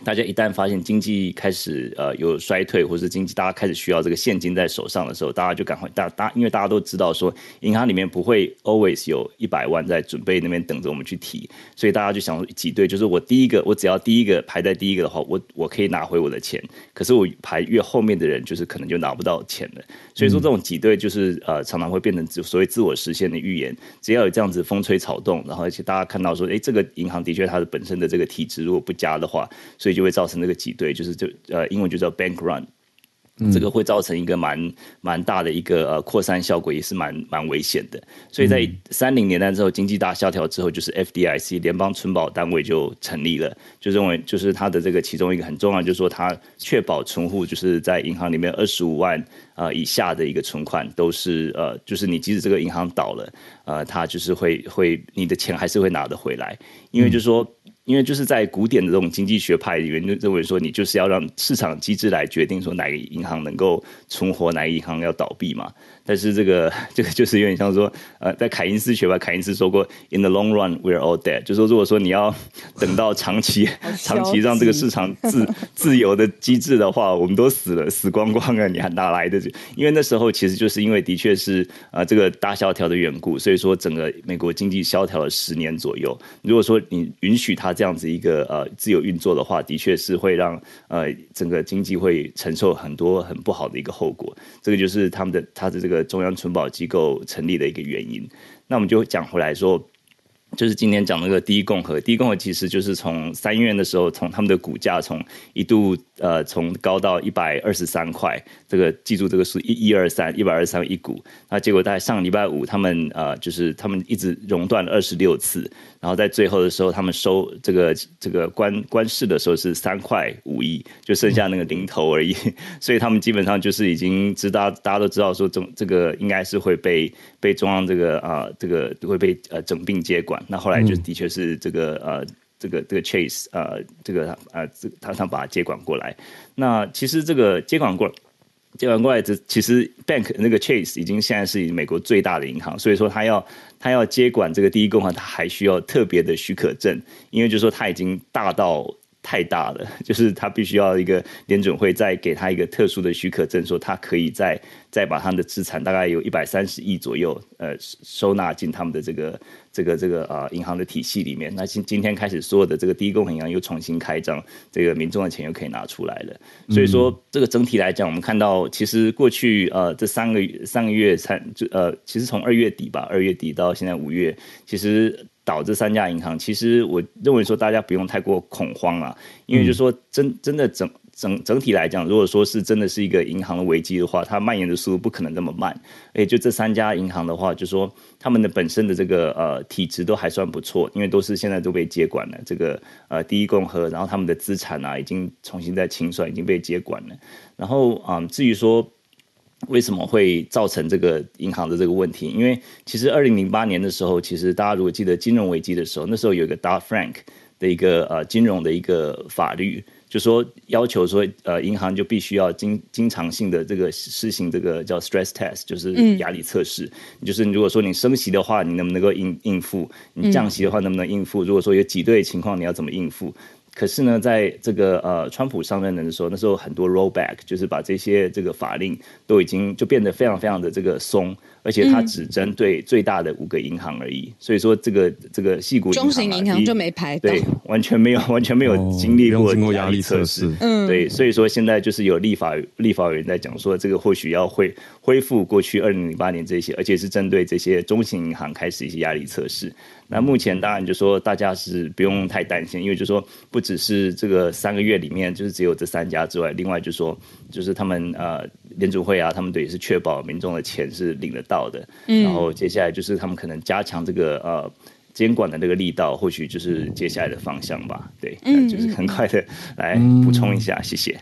大家一旦发现经济开始呃有衰退，或是经济大家开始需要这个现金在手上的时候，大家就赶快大大，因为大家都知道说银行里面不会 always 有一百万在准备那边等着我们去提，所以大家就想挤兑，就是我第一个，我只要第一个排在第一个的话，我我可以拿回我的钱，可是我排越后面的人，就是可能就拿不到钱了。所以说这种挤兑就是呃常常会变成所谓自我实现的预言，只要有这样子风吹草动，然后而且大家看到说，哎，这个银行的确它的本身的这个体质如果不佳的话，所以就会造成这个挤兑，就是就呃，英文就叫 bank run，嗯，这个会造成一个蛮蛮大的一个呃扩散效果，也是蛮蛮危险的。所以在三零年代之后，经济大萧条之后，就是 FDIC 联邦存保单位就成立了，就认为就是它的这个其中一个很重要，就是说它确保存户就是在银行里面二十五万呃以下的一个存款都是呃，就是你即使这个银行倒了，呃，它就是会会你的钱还是会拿得回来，因为就是说。嗯因为就是在古典的这种经济学派里面，就认为说你就是要让市场机制来决定说哪个银行能够存活，哪个银行要倒闭嘛。但是这个 *laughs* 这个就是有点像说，呃，在凯因斯学派，凯因斯说过，In the long run, we're all dead。就是说，如果说你要等到长期、*laughs* 长期让这个市场自 *laughs* 自由的机制的话，我们都死了，死光光了，你还哪来的？因为那时候其实就是因为的确是呃这个大萧条的缘故，所以说整个美国经济萧条了十年左右。如果说你允许它这样子一个呃自由运作的话，的确是会让呃整个经济会承受很多很不好的一个后果。这个就是他们的他的这个。中央存保机构成立的一个原因，那我们就讲回来说，就是今天讲那个第一共和，第一共和其实就是从三月的时候，从他们的股价从一度。呃，从高到一百二十三块，这个记住这个数一一二三一百二十三一股，那结果在上礼拜五，他们呃就是他们一直熔断了二十六次，然后在最后的时候，他们收这个这个关关市的时候是三块五亿，就剩下那个零头而已，*laughs* 所以他们基本上就是已经知道大家都知道说中这个应该是会被被中央这个啊、这个会被呃整并接管，那后来就的确是这个呃。这个这个 Chase 呃，这个呃，这他他把它接管过来。那其实这个接管过来，接管过来，这其实 Bank 那个 Chase 已经现在是美国最大的银行，所以说他要他要接管这个第一共和，他还需要特别的许可证，因为就是说他已经大到。太大了，*laughs* 就是他必须要一个联准会再给他一个特殊的许可证，说他可以再再把他的资产大概有一百三十亿左右，呃，收纳进他们的这个这个这个啊、呃、银行的体系里面。那今今天开始，所有的这个第一银行又重新开张，这个民众的钱又可以拿出来了。所以说，这个整体来讲，我们看到其实过去呃这三个月三个月三就呃，其实从二月底吧，二月底到现在五月，其实。倒这三家银行，其实我认为说大家不用太过恐慌了，因为就是说真真的整整整体来讲，如果说是真的是一个银行的危机的话，它蔓延的速度不可能那么慢。诶，就这三家银行的话，就是说他们的本身的这个呃体质都还算不错，因为都是现在都被接管了。这个呃第一共和，然后他们的资产啊已经重新在清算，已经被接管了。然后啊、呃，至于说。为什么会造成这个银行的这个问题？因为其实二零零八年的时候，其实大家如果记得金融危机的时候，那时候有一个 Dodd-Frank 的一个呃金融的一个法律，就说要求说呃银行就必须要经经常性的这个施行这个叫 stress test，就是压力测试。嗯、就是如果说你升息的话，你能不能够应应付？你降息的话能不能应付？如果说有挤兑情况，你要怎么应付？可是呢，在这个呃，川普上任的时候，那时候很多 rollback，就是把这些这个法令都已经就变得非常非常的这个松。而且它只针对最大的五个银行而已，嗯、所以说这个这个细股、啊、中型银行就没排，对，完全没有完全没有经历过压力测试，嗯，对，所以说现在就是有立法立法委员在讲说，这个或许要恢恢复过去二零零八年这些，而且是针对这些中型银行开始一些压力测试。那目前当然就说大家是不用太担心，因为就说不只是这个三个月里面就是只有这三家之外，另外就说就是他们呃联储会啊，他们都也是确保民众的钱是领得到的。嗯，然后接下来就是他们可能加强这个呃监管的这个力道，或许就是接下来的方向吧。对，嗯，就是很快的来补充一下，谢谢。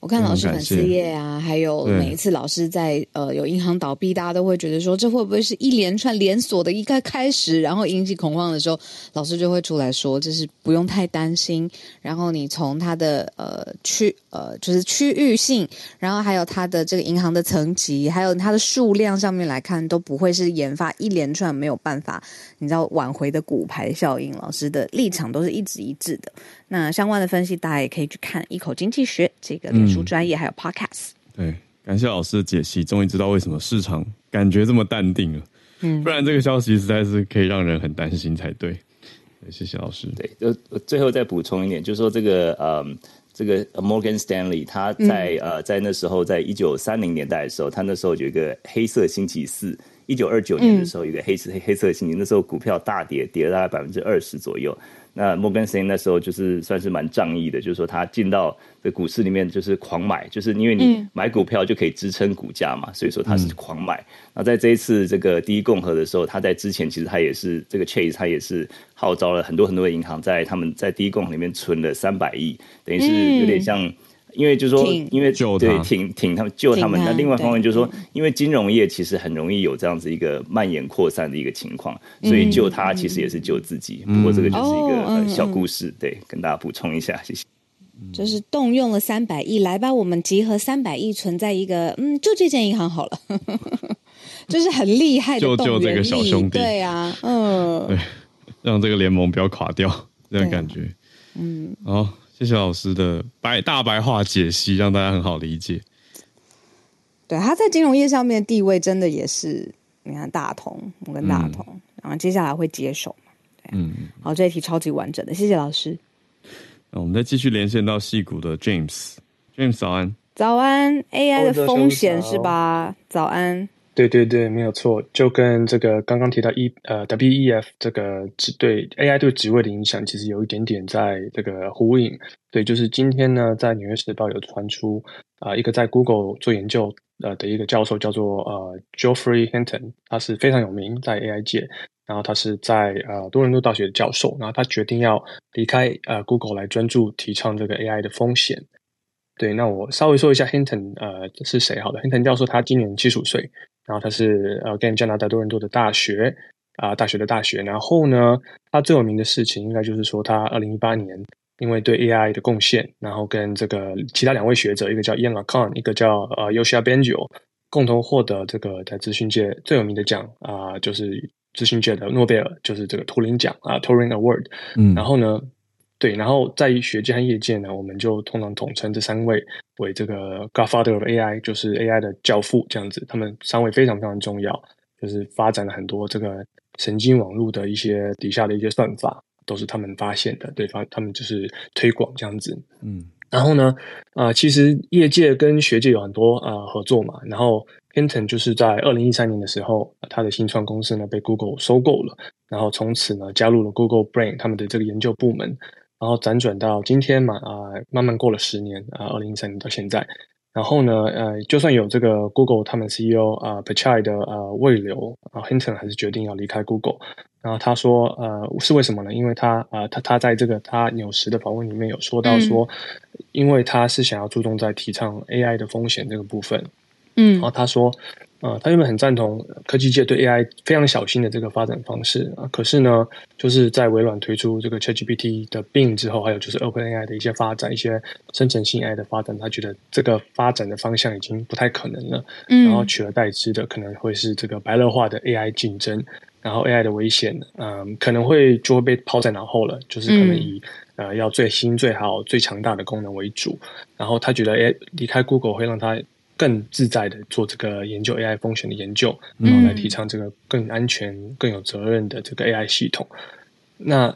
我看老师粉丝页啊，还有每一次老师在呃有银行倒闭，大家都会觉得说，这会不会是一连串连锁的一个开始，然后引起恐慌的时候，老师就会出来说，这是不用太担心。然后你从他的呃区呃就是区域性，然后还有它的这个银行的层级，还有它的数量上面来看，都不会是研发一连串没有办法你知道挽回的骨牌效应。老师的立场都是一直一致的。那相关的分析，大家也可以去看《一口经济学》这个脸书专业，还有 Podcast。对，感谢老师的解析，终于知道为什么市场感觉这么淡定了。嗯，不然这个消息实在是可以让人很担心才对。对，谢谢老师。对，就最后再补充一点，就是说这个呃，这个 Morgan Stanley 他在、嗯、呃在那时候，在一九三零年代的时候，他那时候有一个黑色星期四。一九二九年的时候，有一个黑色黑黑色星期，那时候股票大跌，跌了大概百分之二十左右。那摩根士丹利那时候就是算是蛮仗义的，就是说他进到这股市里面就是狂买，就是因为你买股票就可以支撑股价嘛，所以说他是狂买。那在这一次这个第一共和的时候，他在之前其实他也是这个 Chase，他也是号召了很多很多的银行在他们在第一共和里面存了三百亿，等于是有点像。因为就是说，因为对挺挺他们救他们，那另外一方面就是说，因为金融业其实很容易有这样子一个蔓延扩散的一个情况，所以救他其实也是救自己。不过这个就是一个小故事，对，跟大家补充一下，谢谢。就是动用了三百亿，来吧，我们集合三百亿存在一个，嗯，就这间银行好了，*laughs* 就是很厉害的动员力，救救这个小兄弟，对啊，嗯，对，让这个联盟不要垮掉，这样感觉，嗯，好。谢谢老师的白大白话解析，让大家很好理解。对，他在金融业上面的地位真的也是，你看大同，我跟大同，嗯、然后接下来会接手嘛？嗯，好，这一题超级完整的，谢谢老师。那我们再继续连线到矽谷的 James，James James, 早安，早安，AI 的风险是吧？早安。对对对，没有错，就跟这个刚刚提到 E 呃 WEF 这个职对 AI 对职位的影响，其实有一点点在这个呼应。对，就是今天呢，在《纽约时报》有传出啊、呃，一个在 Google 做研究呃的一个教授叫做呃 Geoffrey Hinton，他是非常有名在 AI 界，然后他是在呃多伦多大学教授，然后他决定要离开呃 Google 来专注提倡这个 AI 的风险。对，那我稍微说一下 Hinton 呃是谁好的，Hinton 教授他今年七十五岁。然后他是呃，跟加拿大多伦多的大学啊、呃，大学的大学。然后呢，他最有名的事情应该就是说，他二零一八年因为对 AI 的贡献，然后跟这个其他两位学者，一个叫 Yann LeCun，一个叫呃 Yoshua Bengio，共同获得这个在资讯界最有名的奖啊、呃，就是资讯界的诺贝尔，就是这个图灵奖啊，Turing Award。嗯，然后呢。对，然后在学界和业界呢，我们就通常统称这三位为这个 Godfather of AI，就是 AI 的教父这样子。他们三位非常非常重要，就是发展了很多这个神经网络的一些底下的一些算法，都是他们发现的。对方，他们就是推广这样子。嗯，然后呢，啊、呃，其实业界跟学界有很多啊、呃、合作嘛。然后 Hinton 就是在二零一三年的时候，他的新创公司呢被 Google 收购了，然后从此呢加入了 Google Brain 他们的这个研究部门。然后辗转到今天嘛，啊、呃，慢慢过了十年啊，二零一三年到现在，然后呢，呃，就算有这个 Google 他们 CEO 啊、呃、Pichai 的呃未留啊，Hinton 还是决定要离开 Google。然后他说，呃，是为什么呢？因为他啊、呃，他他在这个他纽时的访问里面有说到说，嗯、因为他是想要注重在提倡 AI 的风险这个部分，嗯，然后他说。啊，他原本很赞同科技界对 AI 非常小心的这个发展方式啊，可是呢，就是在微软推出这个 ChatGPT 的 Bing 之后，还有就是 OpenAI 的一些发展，一些生成性 AI 的发展，他觉得这个发展的方向已经不太可能了，嗯，然后取而代之的可能会是这个白热化的 AI 竞争，然后 AI 的危险，嗯，可能会就会被抛在脑后了，就是可能以、嗯、呃要最新、最好、最强大的功能为主。然后他觉得，哎，离开 Google 会让他更自在的做这个研究 AI 风险的研究，然后来提倡这个更安全、更有责任的这个 AI 系统。那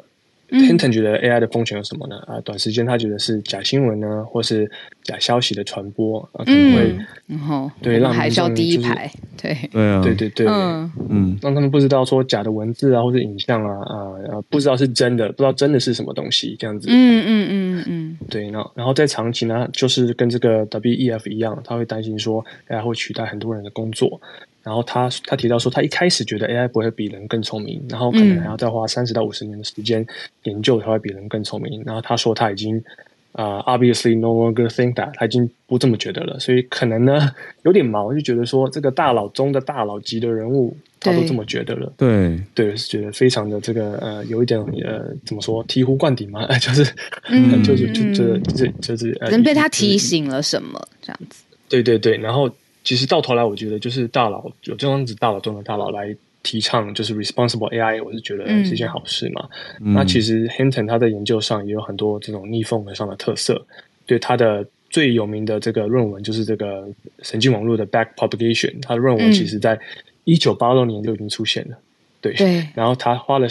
Hinton 觉得 AI 的风险有什么呢？啊，短时间他觉得是假新闻呢，或是假消息的传播啊，可能会，然后对让海啸第一排，对对啊，对对对，嗯嗯，让他们不知道说假的文字啊，或者影像啊啊，不知道是真的，不知道真的是什么东西，这样子，嗯嗯嗯嗯，对，然后然后在长期呢，就是跟这个 WEF 一样，他会担心说 AI 会取代很多人的工作。然后他他提到说，他一开始觉得 AI 不会比人更聪明，然后可能还要再花三十到五十年的时间研究才会比人更聪明。然后他说他已经啊、呃、，obviously no longer think that，他已经不这么觉得了。所以可能呢 *laughs* 有点毛，就觉得说这个大佬中的大佬级的人物，他都这么觉得了。对对，是觉得非常的这个呃，有一点呃，怎么说醍醐灌顶嘛？*laughs* 就是、嗯、*laughs* 就是就就就就是可能被他提醒了什么这样子。对对对，然后。其实到头来，我觉得就是大佬有这样子大佬中的大佬来提倡，就是 responsible AI，我是觉得是一件好事嘛。嗯、那其实 Hinton 他在研究上也有很多这种逆风上的特色。对他的最有名的这个论文，就是这个神经网络的 backpropagation。他的论文其实在一九八六年就已经出现了。嗯、对，对。然后他花了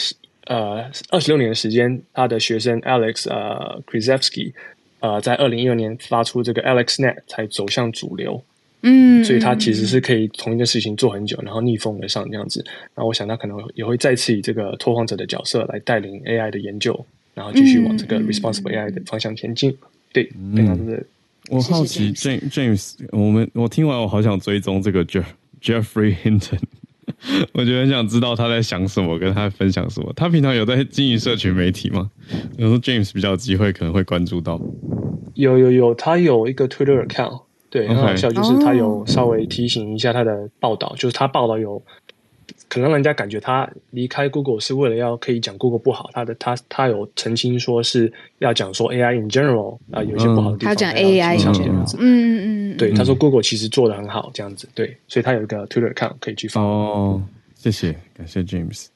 呃二十六年的时间，他的学生 Alex 呃 Krizhevsky 呃在二零一二年发出这个 AlexNet 才走向主流。嗯，所以他其实是可以同一件事情做很久，然后逆风而上这样子。然后我想他可能也会再次以这个拓荒者的角色来带领 AI 的研究，然后继续往这个 responsible AI 的方向前进。对，非常的。我好奇，James James，我们我听完我好想追踪这个 Jeff Jeffrey Hinton，*laughs* 我觉得很想知道他在想什么，跟他分享什么。他平常有在经营社群媒体吗？有时候 James 比较有机会可能会关注到。有有有，他有一个 Twitter account。对，很好笑，就是他有稍微提醒一下他的报道，oh. 就是他报道有可能让人家感觉他离开 Google 是为了要可以讲 Google 不好，他的他他有澄清说是要讲说 AI in general 啊、呃、有一些不好的地方，他讲 AI 这样子，嗯嗯嗯，对，他说 Google 其实做的很好这样子，对，所以他有一个 Twitter account 可以去发哦，谢谢，感谢 James。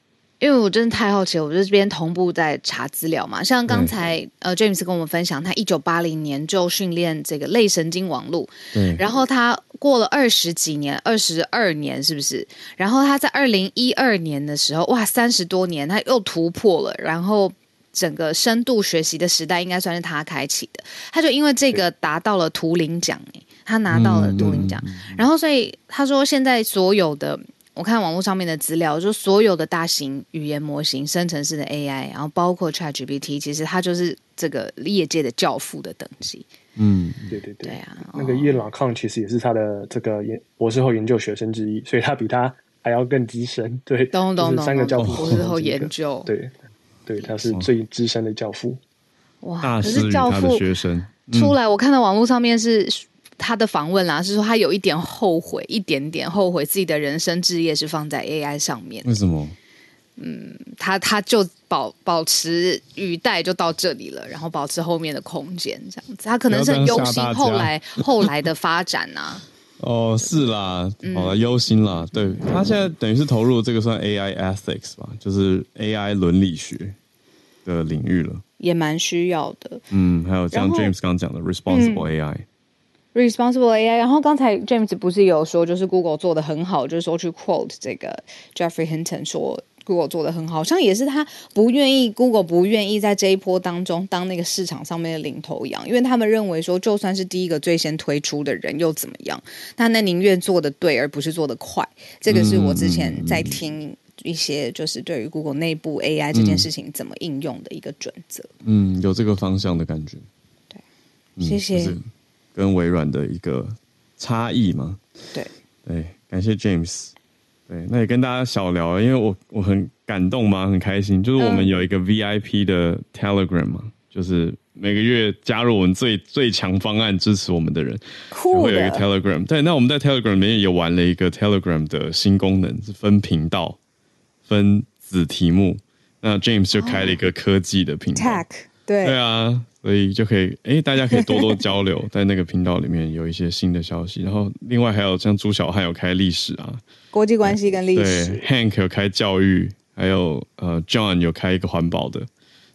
因为我真的太好奇了，我就这边同步在查资料嘛。像刚才、嗯、呃，James 跟我们分享，他一九八零年就训练这个类神经网络，嗯，然后他过了二十几年，二十二年是不是？然后他在二零一二年的时候，哇，三十多年，他又突破了，然后整个深度学习的时代应该算是他开启的。他就因为这个达到了图灵奖，他拿到了图灵奖，嗯、然后所以他说现在所有的。我看网络上面的资料，就所有的大型语言模型、生成式的 AI，然后包括 ChatGPT，其实它就是这个业界的教父的等级。嗯，对对对，对啊。那个叶老康其实也是他的这个研博士后研究学生之一，所以他比他还要更资深。对，懂懂懂。三个教父博士后研究，对对，他是最资深的教父。哇，可是教父学生出来，我看到网络上面是。他的访问啦，是说他有一点后悔，一点点后悔自己的人生志业是放在 AI 上面。为什么？嗯，他他就保保持语带就到这里了，然后保持后面的空间这样子。他可能是很忧心后来 *laughs* 后来的发展呐、啊。*laughs* 哦，是啦，好了，忧心啦。对，他现在等于是投入这个算 AI ethics 吧，就是 AI 伦理学的领域了，也蛮需要的。嗯，还有像 James 刚刚讲的 responsible AI。Responsible AI，然后刚才 James 不是有说，就是 Google 做的很好，就是说去 quote 这个 Jeffrey Hinton 说 Google 做的很好，好像也是他不愿意 Google 不愿意在这一波当中当那个市场上面的领头羊，因为他们认为说，就算是第一个最先推出的人又怎么样？他那宁愿做的对，而不是做的快。这个是我之前在听一些就是对于 Google 内部 AI 这件事情怎么应用的一个准则。嗯，有这个方向的感觉。对，谢谢。嗯跟微软的一个差异嘛？对对，感谢 James。对，那也跟大家小聊，因为我我很感动嘛，很开心。就是我们有一个 VIP 的 Telegram 嘛，嗯、就是每个月加入我们最最强方案支持我们的人，会有一个 Telegram。对，那我们在 Telegram 里面也玩了一个 Telegram 的新功能，是分频道、分子题目。那 James 就开了一个科技的频道。Tech 对对啊，所以就可以哎，大家可以多多交流，在那个频道里面有一些新的消息。然后另外还有像朱小汉有开历史啊，国际关系跟历史，Hank 有开教育，还有呃 John 有开一个环保的。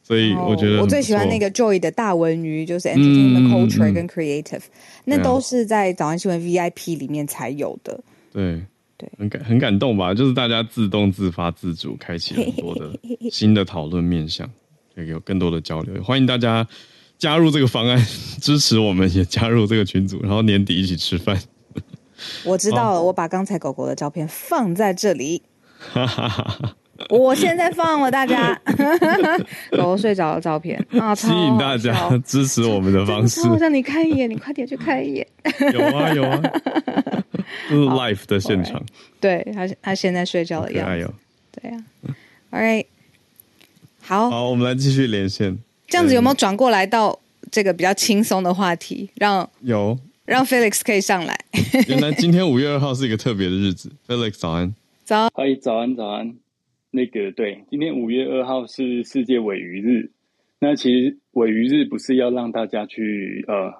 所以我觉得我最喜欢那个 Joy 的大文娱，就是 Entertainment Culture 跟 Creative，那都是在早安新闻 VIP 里面才有的。对对，很感很感动吧？就是大家自动自发自主开启很多的 *laughs* 新的讨论面向，有更多的交流。欢迎大家加入这个方案，*laughs* 支持我们，也加入这个群组，然后年底一起吃饭。*laughs* 我知道了，我把刚才狗狗的照片放在这里。哈哈哈。我现在放了大家 *laughs* 狗狗睡着的照片啊，吸引大家支持我们的方式。我让你看一眼，你快点去看一眼。有啊有啊，这是 live 的现场。对他，他现在睡觉的样子。对呀。All right，好，好，我们来继续连线。这样子有没有转过来到这个比较轻松的话题？让有让 Felix 可以上来。*laughs* 原来今天五月二号是一个特别的日子。Felix 早安。早。嗨，早安早安。那个对，今天五月二号是世界尾鱼日。那其实尾鱼日不是要让大家去呃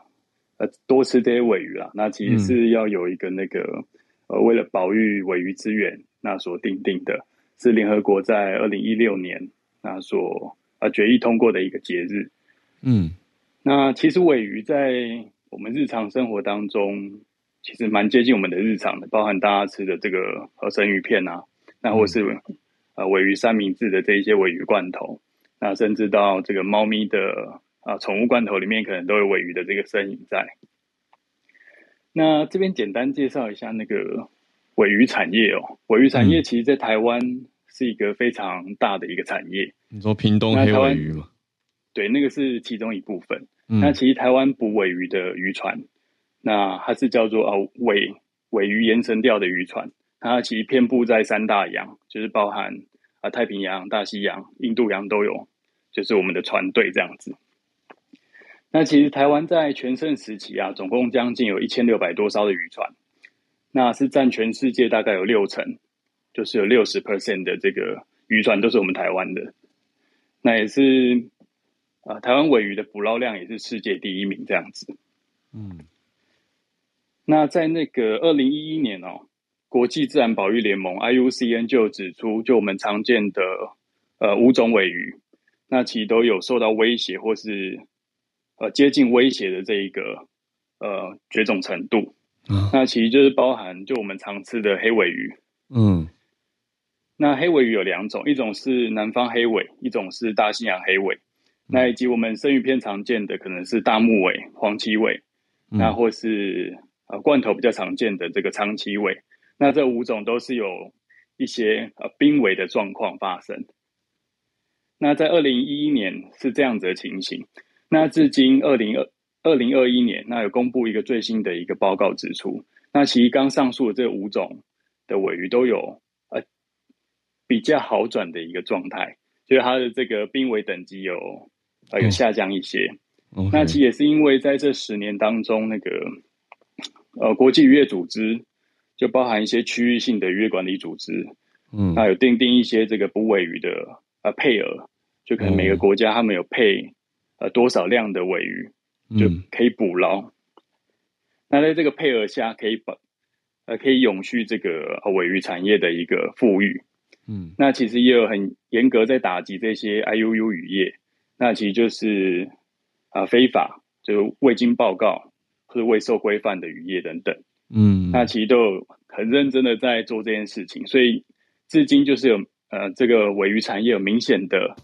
呃多吃这些尾鱼啦，那其实是要有一个那个、嗯、呃为了保育尾鱼资源那所定定的，是联合国在二零一六年那所呃决议通过的一个节日。嗯，那其实尾鱼在我们日常生活当中其实蛮接近我们的日常的，包含大家吃的这个和生鱼片啊，那或是。嗯呃，尾鱼三明治的这一些尾鱼罐头，那甚至到这个猫咪的啊宠物罐头里面，可能都有尾鱼的这个身影在。那这边简单介绍一下那个尾鱼产业哦，尾鱼产业其实在台湾是一个非常大的一个产业。你说屏东黑尾鱼吗？对，那个是其中一部分。嗯、那其实台湾捕尾鱼的渔船，那它是叫做啊尾尾鱼延伸钓的渔船。它其实遍布在三大洋，就是包含啊太平洋、大西洋、印度洋都有，就是我们的船队这样子。那其实台湾在全盛时期啊，总共将近有一千六百多艘的渔船，那是占全世界大概有六成，就是有六十 percent 的这个渔船都是我们台湾的。那也是啊，台湾尾鱼的捕捞量也是世界第一名这样子。嗯，那在那个二零一一年哦。国际自然保育联盟 IUCN 就指出，就我们常见的呃五种尾鱼，那其实都有受到威胁或是呃接近威胁的这一个呃绝种程度。嗯，那其实就是包含就我们常吃的黑尾鱼。嗯，那黑尾鱼有两种，一种是南方黑尾，一种是大西洋黑尾。那以及我们生鱼片常见的可能是大目尾、黄鳍尾，那或是呃罐头比较常见的这个长鳍尾。那这五种都是有一些呃濒危的状况发生。那在二零一一年是这样子的情形。那至今二零二二零二一年，那有公布一个最新的一个报告指出，那其实刚上述的这五种的尾鱼都有呃比较好转的一个状态，就是它的这个濒危等级有呃有下降一些。那其实也是因为在这十年当中，那个呃国际渔业组织。就包含一些区域性的渔业管理组织，嗯，那有订定一些这个捕尾鱼的呃配额，就可能每个国家他们有配呃多少量的尾鱼，就可以捕捞。嗯、那在这个配额下，可以把呃可以永续这个尾鱼产业的一个富裕。嗯，那其实也有很严格在打击这些 IUU 渔业，那其实就是啊、呃、非法，就是未经报告或者未受规范的渔业等等。嗯，那其实都有很认真的在做这件事情，所以至今就是有呃这个尾鱼产业有明显的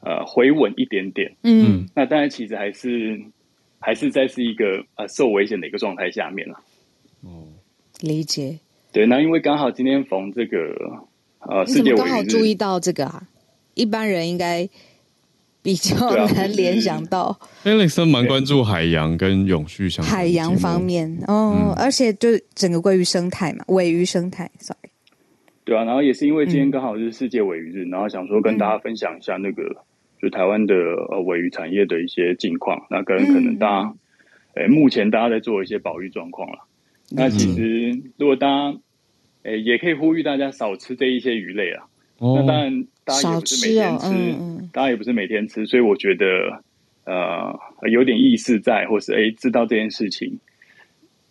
呃回稳一点点。嗯，那当然其实还是还是在是一个呃受危险的一个状态下面了。哦，理解。对，那因为刚好今天逢这个呃世界鮪鱼日，刚好注意到这个啊，一般人应该。比较难联想到，Alex 蛮关注海洋跟永续相关海洋方面哦，嗯、而且就整个鲑鱼生态嘛，尾鱼生态，sorry，对啊，然后也是因为今天刚好是世界尾鱼日，嗯、然后想说跟大家分享一下那个、嗯、就台湾的呃尾鱼产业的一些近况，那跟可能大家，哎、嗯，目前大家在做一些保育状况了。嗯、那其实如果大家，哎，也可以呼吁大家少吃这一些鱼类啊。哦、那当然。大家也不是每天吃，吃哦嗯嗯、大家也不是每天吃，所以我觉得，呃有点意识在，或是诶知道这件事情，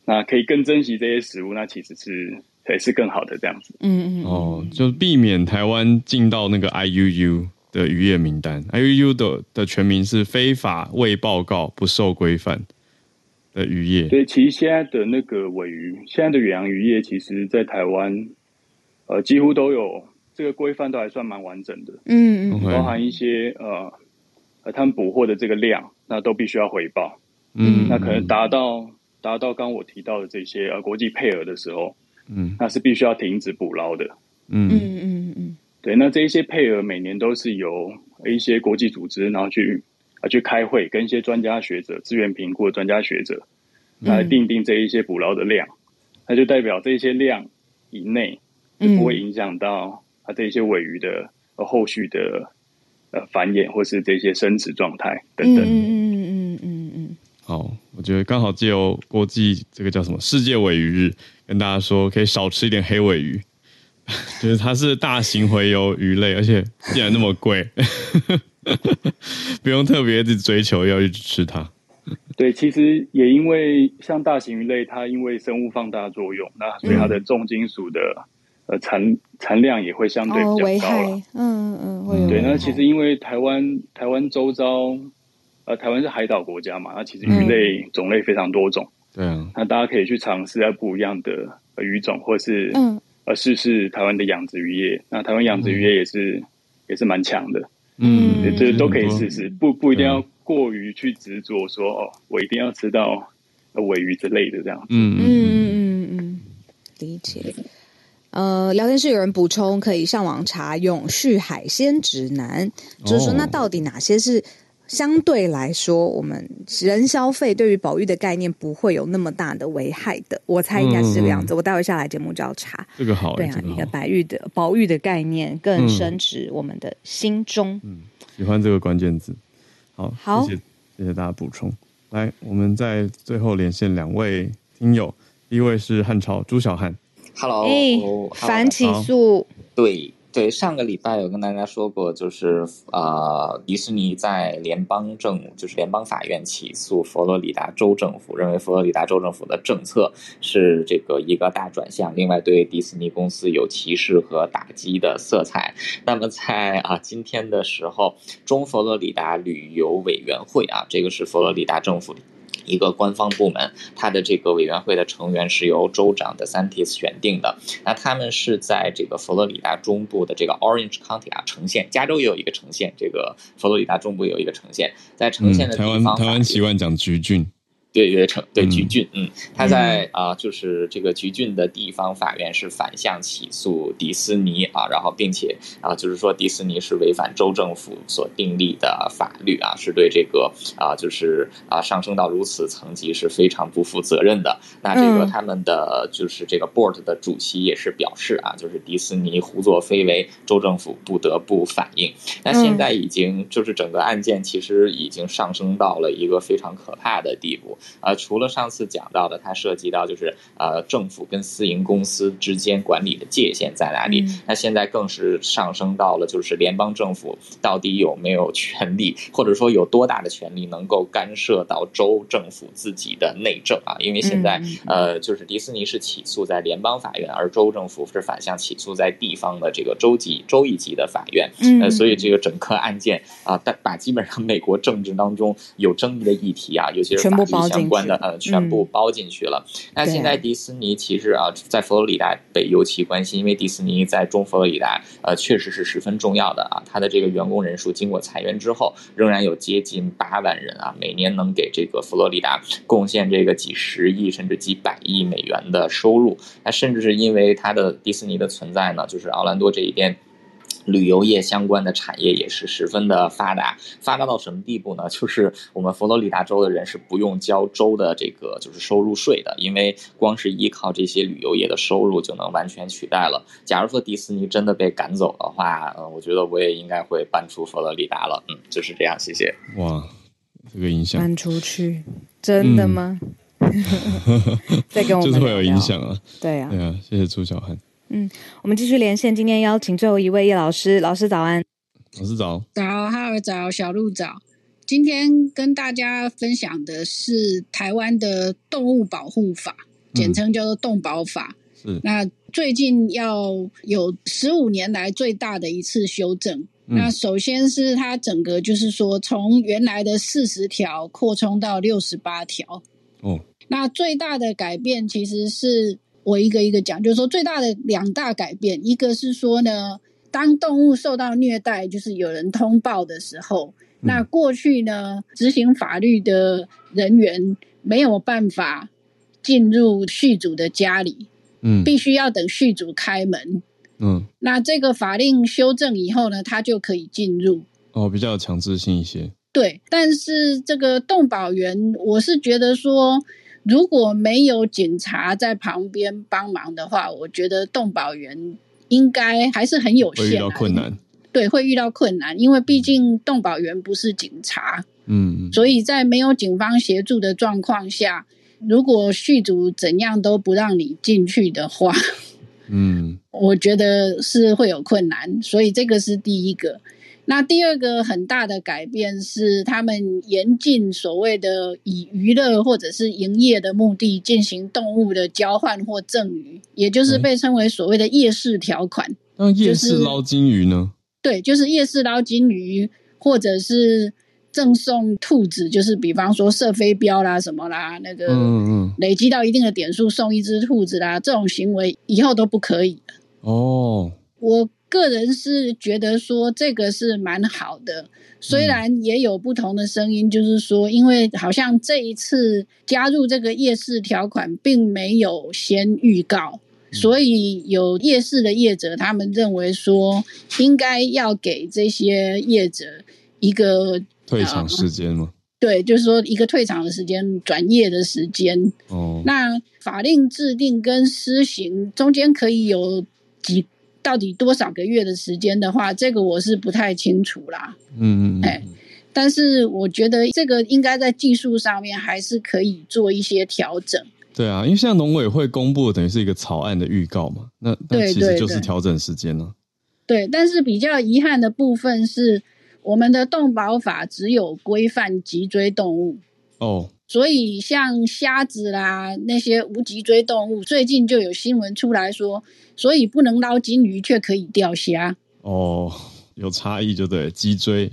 那可以更珍惜这些食物，那其实是也是更好的这样子。嗯嗯哦，就避免台湾进到那个 IUU 的渔业名单。IUU 的的全名是非法未报告不受规范的渔业。对，其实现在的那个尾鱼，现在的远洋渔业，其实在台湾呃几乎都有这个规范，都还算蛮完整的。嗯嗯，包含一些呃呃他们捕获的这个量，那都必须要回报。嗯，那可能达到达到刚我提到的这些呃国际配额的时候。嗯，那是必须要停止捕捞的。嗯嗯嗯嗯，对，那这一些配额每年都是由一些国际组织，然后去啊去开会，跟一些专家学者、资源评估的专家学者来定定这一些捕捞的量。嗯、那就代表这些量以内就不会影响到啊这些尾鱼的后续的呃繁衍或是这些生殖状态等等。嗯嗯嗯嗯嗯嗯。好，我觉得刚好借由国际这个叫什么世界尾鱼日。跟大家说，可以少吃一点黑尾鱼，*laughs* 就是它是大型洄游鱼类，而且竟然那么贵，*laughs* 不用特别去追求要去吃它。*laughs* 对，其实也因为像大型鱼类，它因为生物放大作用，那所以它的重金属的呃产产量也会相对比较高了。嗯嗯，嗯。对，那其实因为台湾台湾周遭呃台湾是海岛国家嘛，那其实鱼类种类非常多种。对啊，那大家可以去尝试下不一样的鱼种，或是嗯呃试试台湾的养殖渔业。那台湾养殖渔业也是、嗯、也是蛮强的，嗯，这都可以试试，不不一定要过于去执着说哦，我一定要吃到尾鱼之类的这样子。嗯嗯嗯嗯嗯，理解。呃，聊天室有人补充，可以上网查《永续海鲜指南》，就是说那到底哪些是？相对来说，我们人消费对于保育的概念不会有那么大的危害的，我猜应该是这个样子。嗯、我待会下来节目就要查这个好，对啊，你的保育的保育的概念更深植我们的心中。嗯，喜欢这个关键字。好，好，谢谢，谢谢大家补充。来，我们在最后连线两位听友，第一位是汉朝朱小汉，Hello，反起诉，对。对，上个礼拜有跟大家说过，就是呃，迪士尼在联邦政，就是联邦法院起诉佛罗里达州政府，认为佛罗里达州政府的政策是这个一个大转向，另外对迪士尼公司有歧视和打击的色彩。那么在啊今天的时候，中佛罗里达旅游委员会啊，这个是佛罗里达政府。一个官方部门，它的这个委员会的成员是由州长 DeSantis 选定的。那他们是在这个佛罗里达中部的这个 Orange County 啊城县，加州也有一个城县，这个佛罗里达中部有一个城县，在城县的地方，嗯、台湾台湾习惯讲橘郡。对，对，城对橘郡，嗯，他在啊、呃，就是这个橘郡的地方法院是反向起诉迪斯尼啊，然后并且啊，就是说迪斯尼是违反州政府所订立的法律啊，是对这个啊，就是啊上升到如此层级是非常不负责任的。那这个他们的就是这个 board 的主席也是表示啊，就是迪斯尼胡作非为，州政府不得不反应。那现在已经就是整个案件其实已经上升到了一个非常可怕的地步。呃，除了上次讲到的，它涉及到就是呃政府跟私营公司之间管理的界限在哪里？嗯、那现在更是上升到了就是联邦政府到底有没有权利，或者说有多大的权利能够干涉到州政府自己的内政啊？因为现在、嗯、呃就是迪士尼是起诉在联邦法院，而州政府是反向起诉在地方的这个州级州一级的法院。嗯、呃，所以这个整个案件啊，但、呃、把基本上美国政治当中有争议的议题啊，尤其是法律相关的呃，全部包进去了。嗯、那现在迪士尼其实啊，在佛罗里达被尤其关心，因为迪士尼在中佛罗里达呃，确实是十分重要的啊。它的这个员工人数经过裁员之后，仍然有接近八万人啊，每年能给这个佛罗里达贡献这个几十亿甚至几百亿美元的收入。那甚至是因为它的迪士尼的存在呢，就是奥兰多这一边。旅游业相关的产业也是十分的发达，发达到什么地步呢？就是我们佛罗里达州的人是不用交州的这个就是收入税的，因为光是依靠这些旅游业的收入就能完全取代了。假如说迪士尼真的被赶走的话，嗯，我觉得我也应该会搬出佛罗里达了。嗯，就是这样。谢谢。哇，这个影响搬出去，真的吗？*laughs* 再跟我们 *laughs* 就是会有影响啊。对啊，对啊，谢谢朱小汉。嗯，我们继续连线。今天邀请最后一位叶老师，老师早安。老师早。早，哈尔，早，小鹿早。今天跟大家分享的是台湾的动物保护法，简称叫做动保法。嗯、是那最近要有十五年来最大的一次修正。嗯、那首先是它整个就是说，从原来的四十条扩充到六十八条。哦，那最大的改变其实是我一个一个讲，就是说最大的两大改变，一个是说呢，当动物受到虐待，就是有人通报的时候。那过去呢，执行法律的人员没有办法进入续主的家里，嗯，必须要等续主开门，嗯，那这个法令修正以后呢，他就可以进入，哦，比较有强制性一些，对。但是这个动保员，我是觉得说，如果没有警察在旁边帮忙的话，我觉得动保员应该还是很有限，会遇到困难。对，会遇到困难，因为毕竟动保员不是警察，嗯，所以在没有警方协助的状况下，如果续主怎样都不让你进去的话，嗯，*laughs* 我觉得是会有困难，所以这个是第一个。那第二个很大的改变是，他们严禁所谓的以娱乐或者是营业的目的进行动物的交换或赠与，也就是被称为所谓的夜市条款。那夜市捞金鱼呢？对，就是夜市捞金鱼，或者是赠送兔子，就是比方说射飞镖啦什么啦，那个累积到一定的点数送一只兔子啦，这种行为以后都不可以。哦，我个人是觉得说这个是蛮好的，虽然也有不同的声音，就是说，因为好像这一次加入这个夜市条款，并没有先预告。所以有夜市的业者，他们认为说，应该要给这些业者一个退场时间吗？对，就是说一个退场的时间，转业的时间。哦，那法令制定跟施行中间可以有几到底多少个月的时间的话，这个我是不太清楚啦。嗯嗯，哎，但是我觉得这个应该在技术上面还是可以做一些调整。对啊，因为像农委会公布的等于是一个草案的预告嘛，那那其实就是调整时间了。对，但是比较遗憾的部分是，我们的动保法只有规范脊椎动物哦，所以像虾子啦那些无脊椎动物，最近就有新闻出来说，所以不能捞金鱼却可以钓虾。哦，有差异就对，脊椎。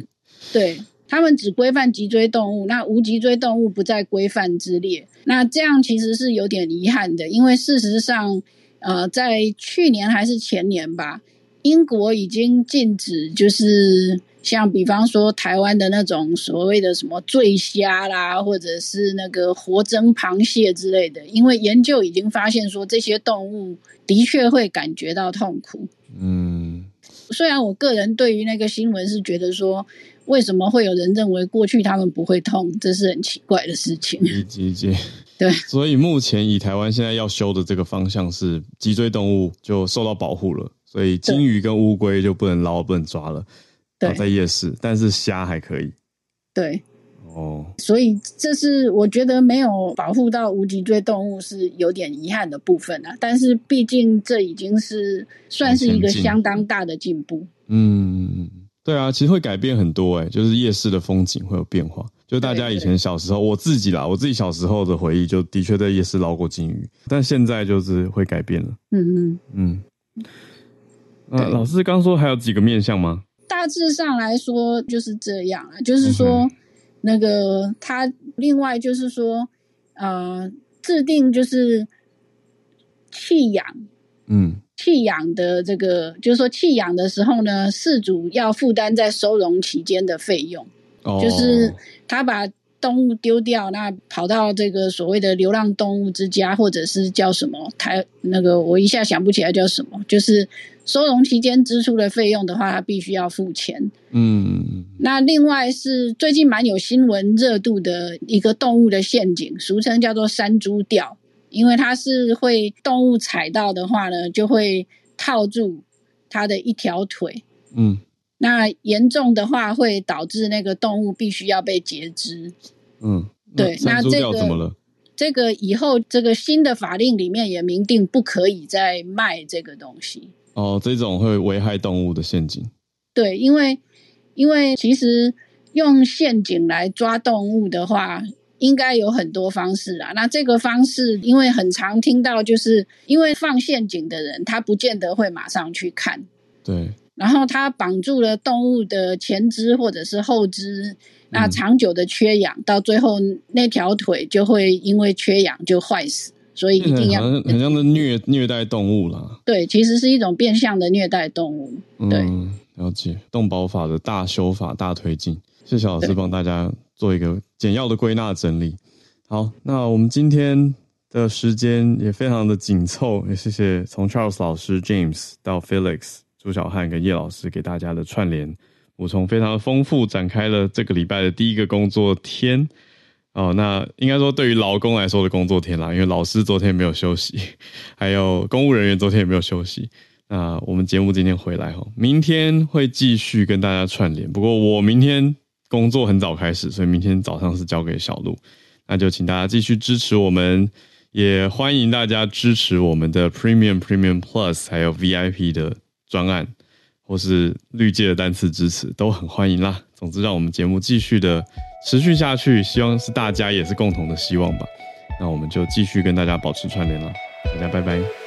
对。他们只规范脊椎动物，那无脊椎动物不在规范之列。那这样其实是有点遗憾的，因为事实上，呃，在去年还是前年吧，英国已经禁止，就是像比方说台湾的那种所谓的什么醉虾啦，或者是那个活蒸螃蟹之类的，因为研究已经发现说这些动物的确会感觉到痛苦。嗯，虽然我个人对于那个新闻是觉得说。为什么会有人认为过去他们不会痛？这是很奇怪的事情。理解理解，*laughs* 对。所以目前以台湾现在要修的这个方向是脊椎动物就受到保护了，所以金鱼跟乌龟就不能捞、不能抓了。对，在夜市，但是虾还可以。对。哦。所以这是我觉得没有保护到无脊椎动物是有点遗憾的部分啊。但是毕竟这已经是算是一个相当大的进步。嗯。对啊，其实会改变很多哎，就是夜市的风景会有变化。就大家以前小时候，我自己啦，我自己小时候的回忆，就的确在夜市捞过金鱼，但现在就是会改变了。嗯嗯嗯。那老师刚说还有几个面向吗？大致上来说就是这样啊，就是说那个他另外就是说呃，制定就是弃养，嗯。弃养的这个，就是说弃养的时候呢，饲主要负担在收容期间的费用。哦，就是他把动物丢掉，那跑到这个所谓的流浪动物之家，或者是叫什么台那个，我一下想不起来叫什么，就是收容期间支出的费用的话，他必须要付钱。嗯，那另外是最近蛮有新闻热度的一个动物的陷阱，俗称叫做山猪吊。因为它是会动物踩到的话呢，就会套住它的一条腿。嗯，那严重的话会导致那个动物必须要被截肢。嗯，对，那这个怎么了？这个以后这个新的法令里面也明定不可以再卖这个东西。哦，这种会危害动物的陷阱。对，因为因为其实用陷阱来抓动物的话，应该有很多方式啊。那这个方式，因为很常听到，就是因为放陷阱的人，他不见得会马上去看。对。然后它绑住了动物的前肢或者是后肢，那长久的缺氧，嗯、到最后那条腿就会因为缺氧就坏死。所以一定要很像的虐虐待动物啦。对，其实是一种变相的虐待动物。对，嗯、了解动保法的大修法大推进。谢谢老师帮大家做一个简要的归纳整理。好，那我们今天的时间也非常的紧凑，也谢谢从 Charles 老师、James 到 Felix、朱小汉跟叶老师给大家的串联补充，非常丰富，展开了这个礼拜的第一个工作天。哦，那应该说对于劳工来说的工作天啦，因为老师昨天没有休息，*laughs* 还有公务人员昨天也没有休息。那我们节目今天回来哈，明天会继续跟大家串联。不过我明天工作很早开始，所以明天早上是交给小路。那就请大家继续支持我们，也欢迎大家支持我们的 Premium、Premium Plus 还有 VIP 的专案，或是绿界的单次支持都很欢迎啦。总之，让我们节目继续的。持续下去，希望是大家也是共同的希望吧。那我们就继续跟大家保持串联了，大家拜拜。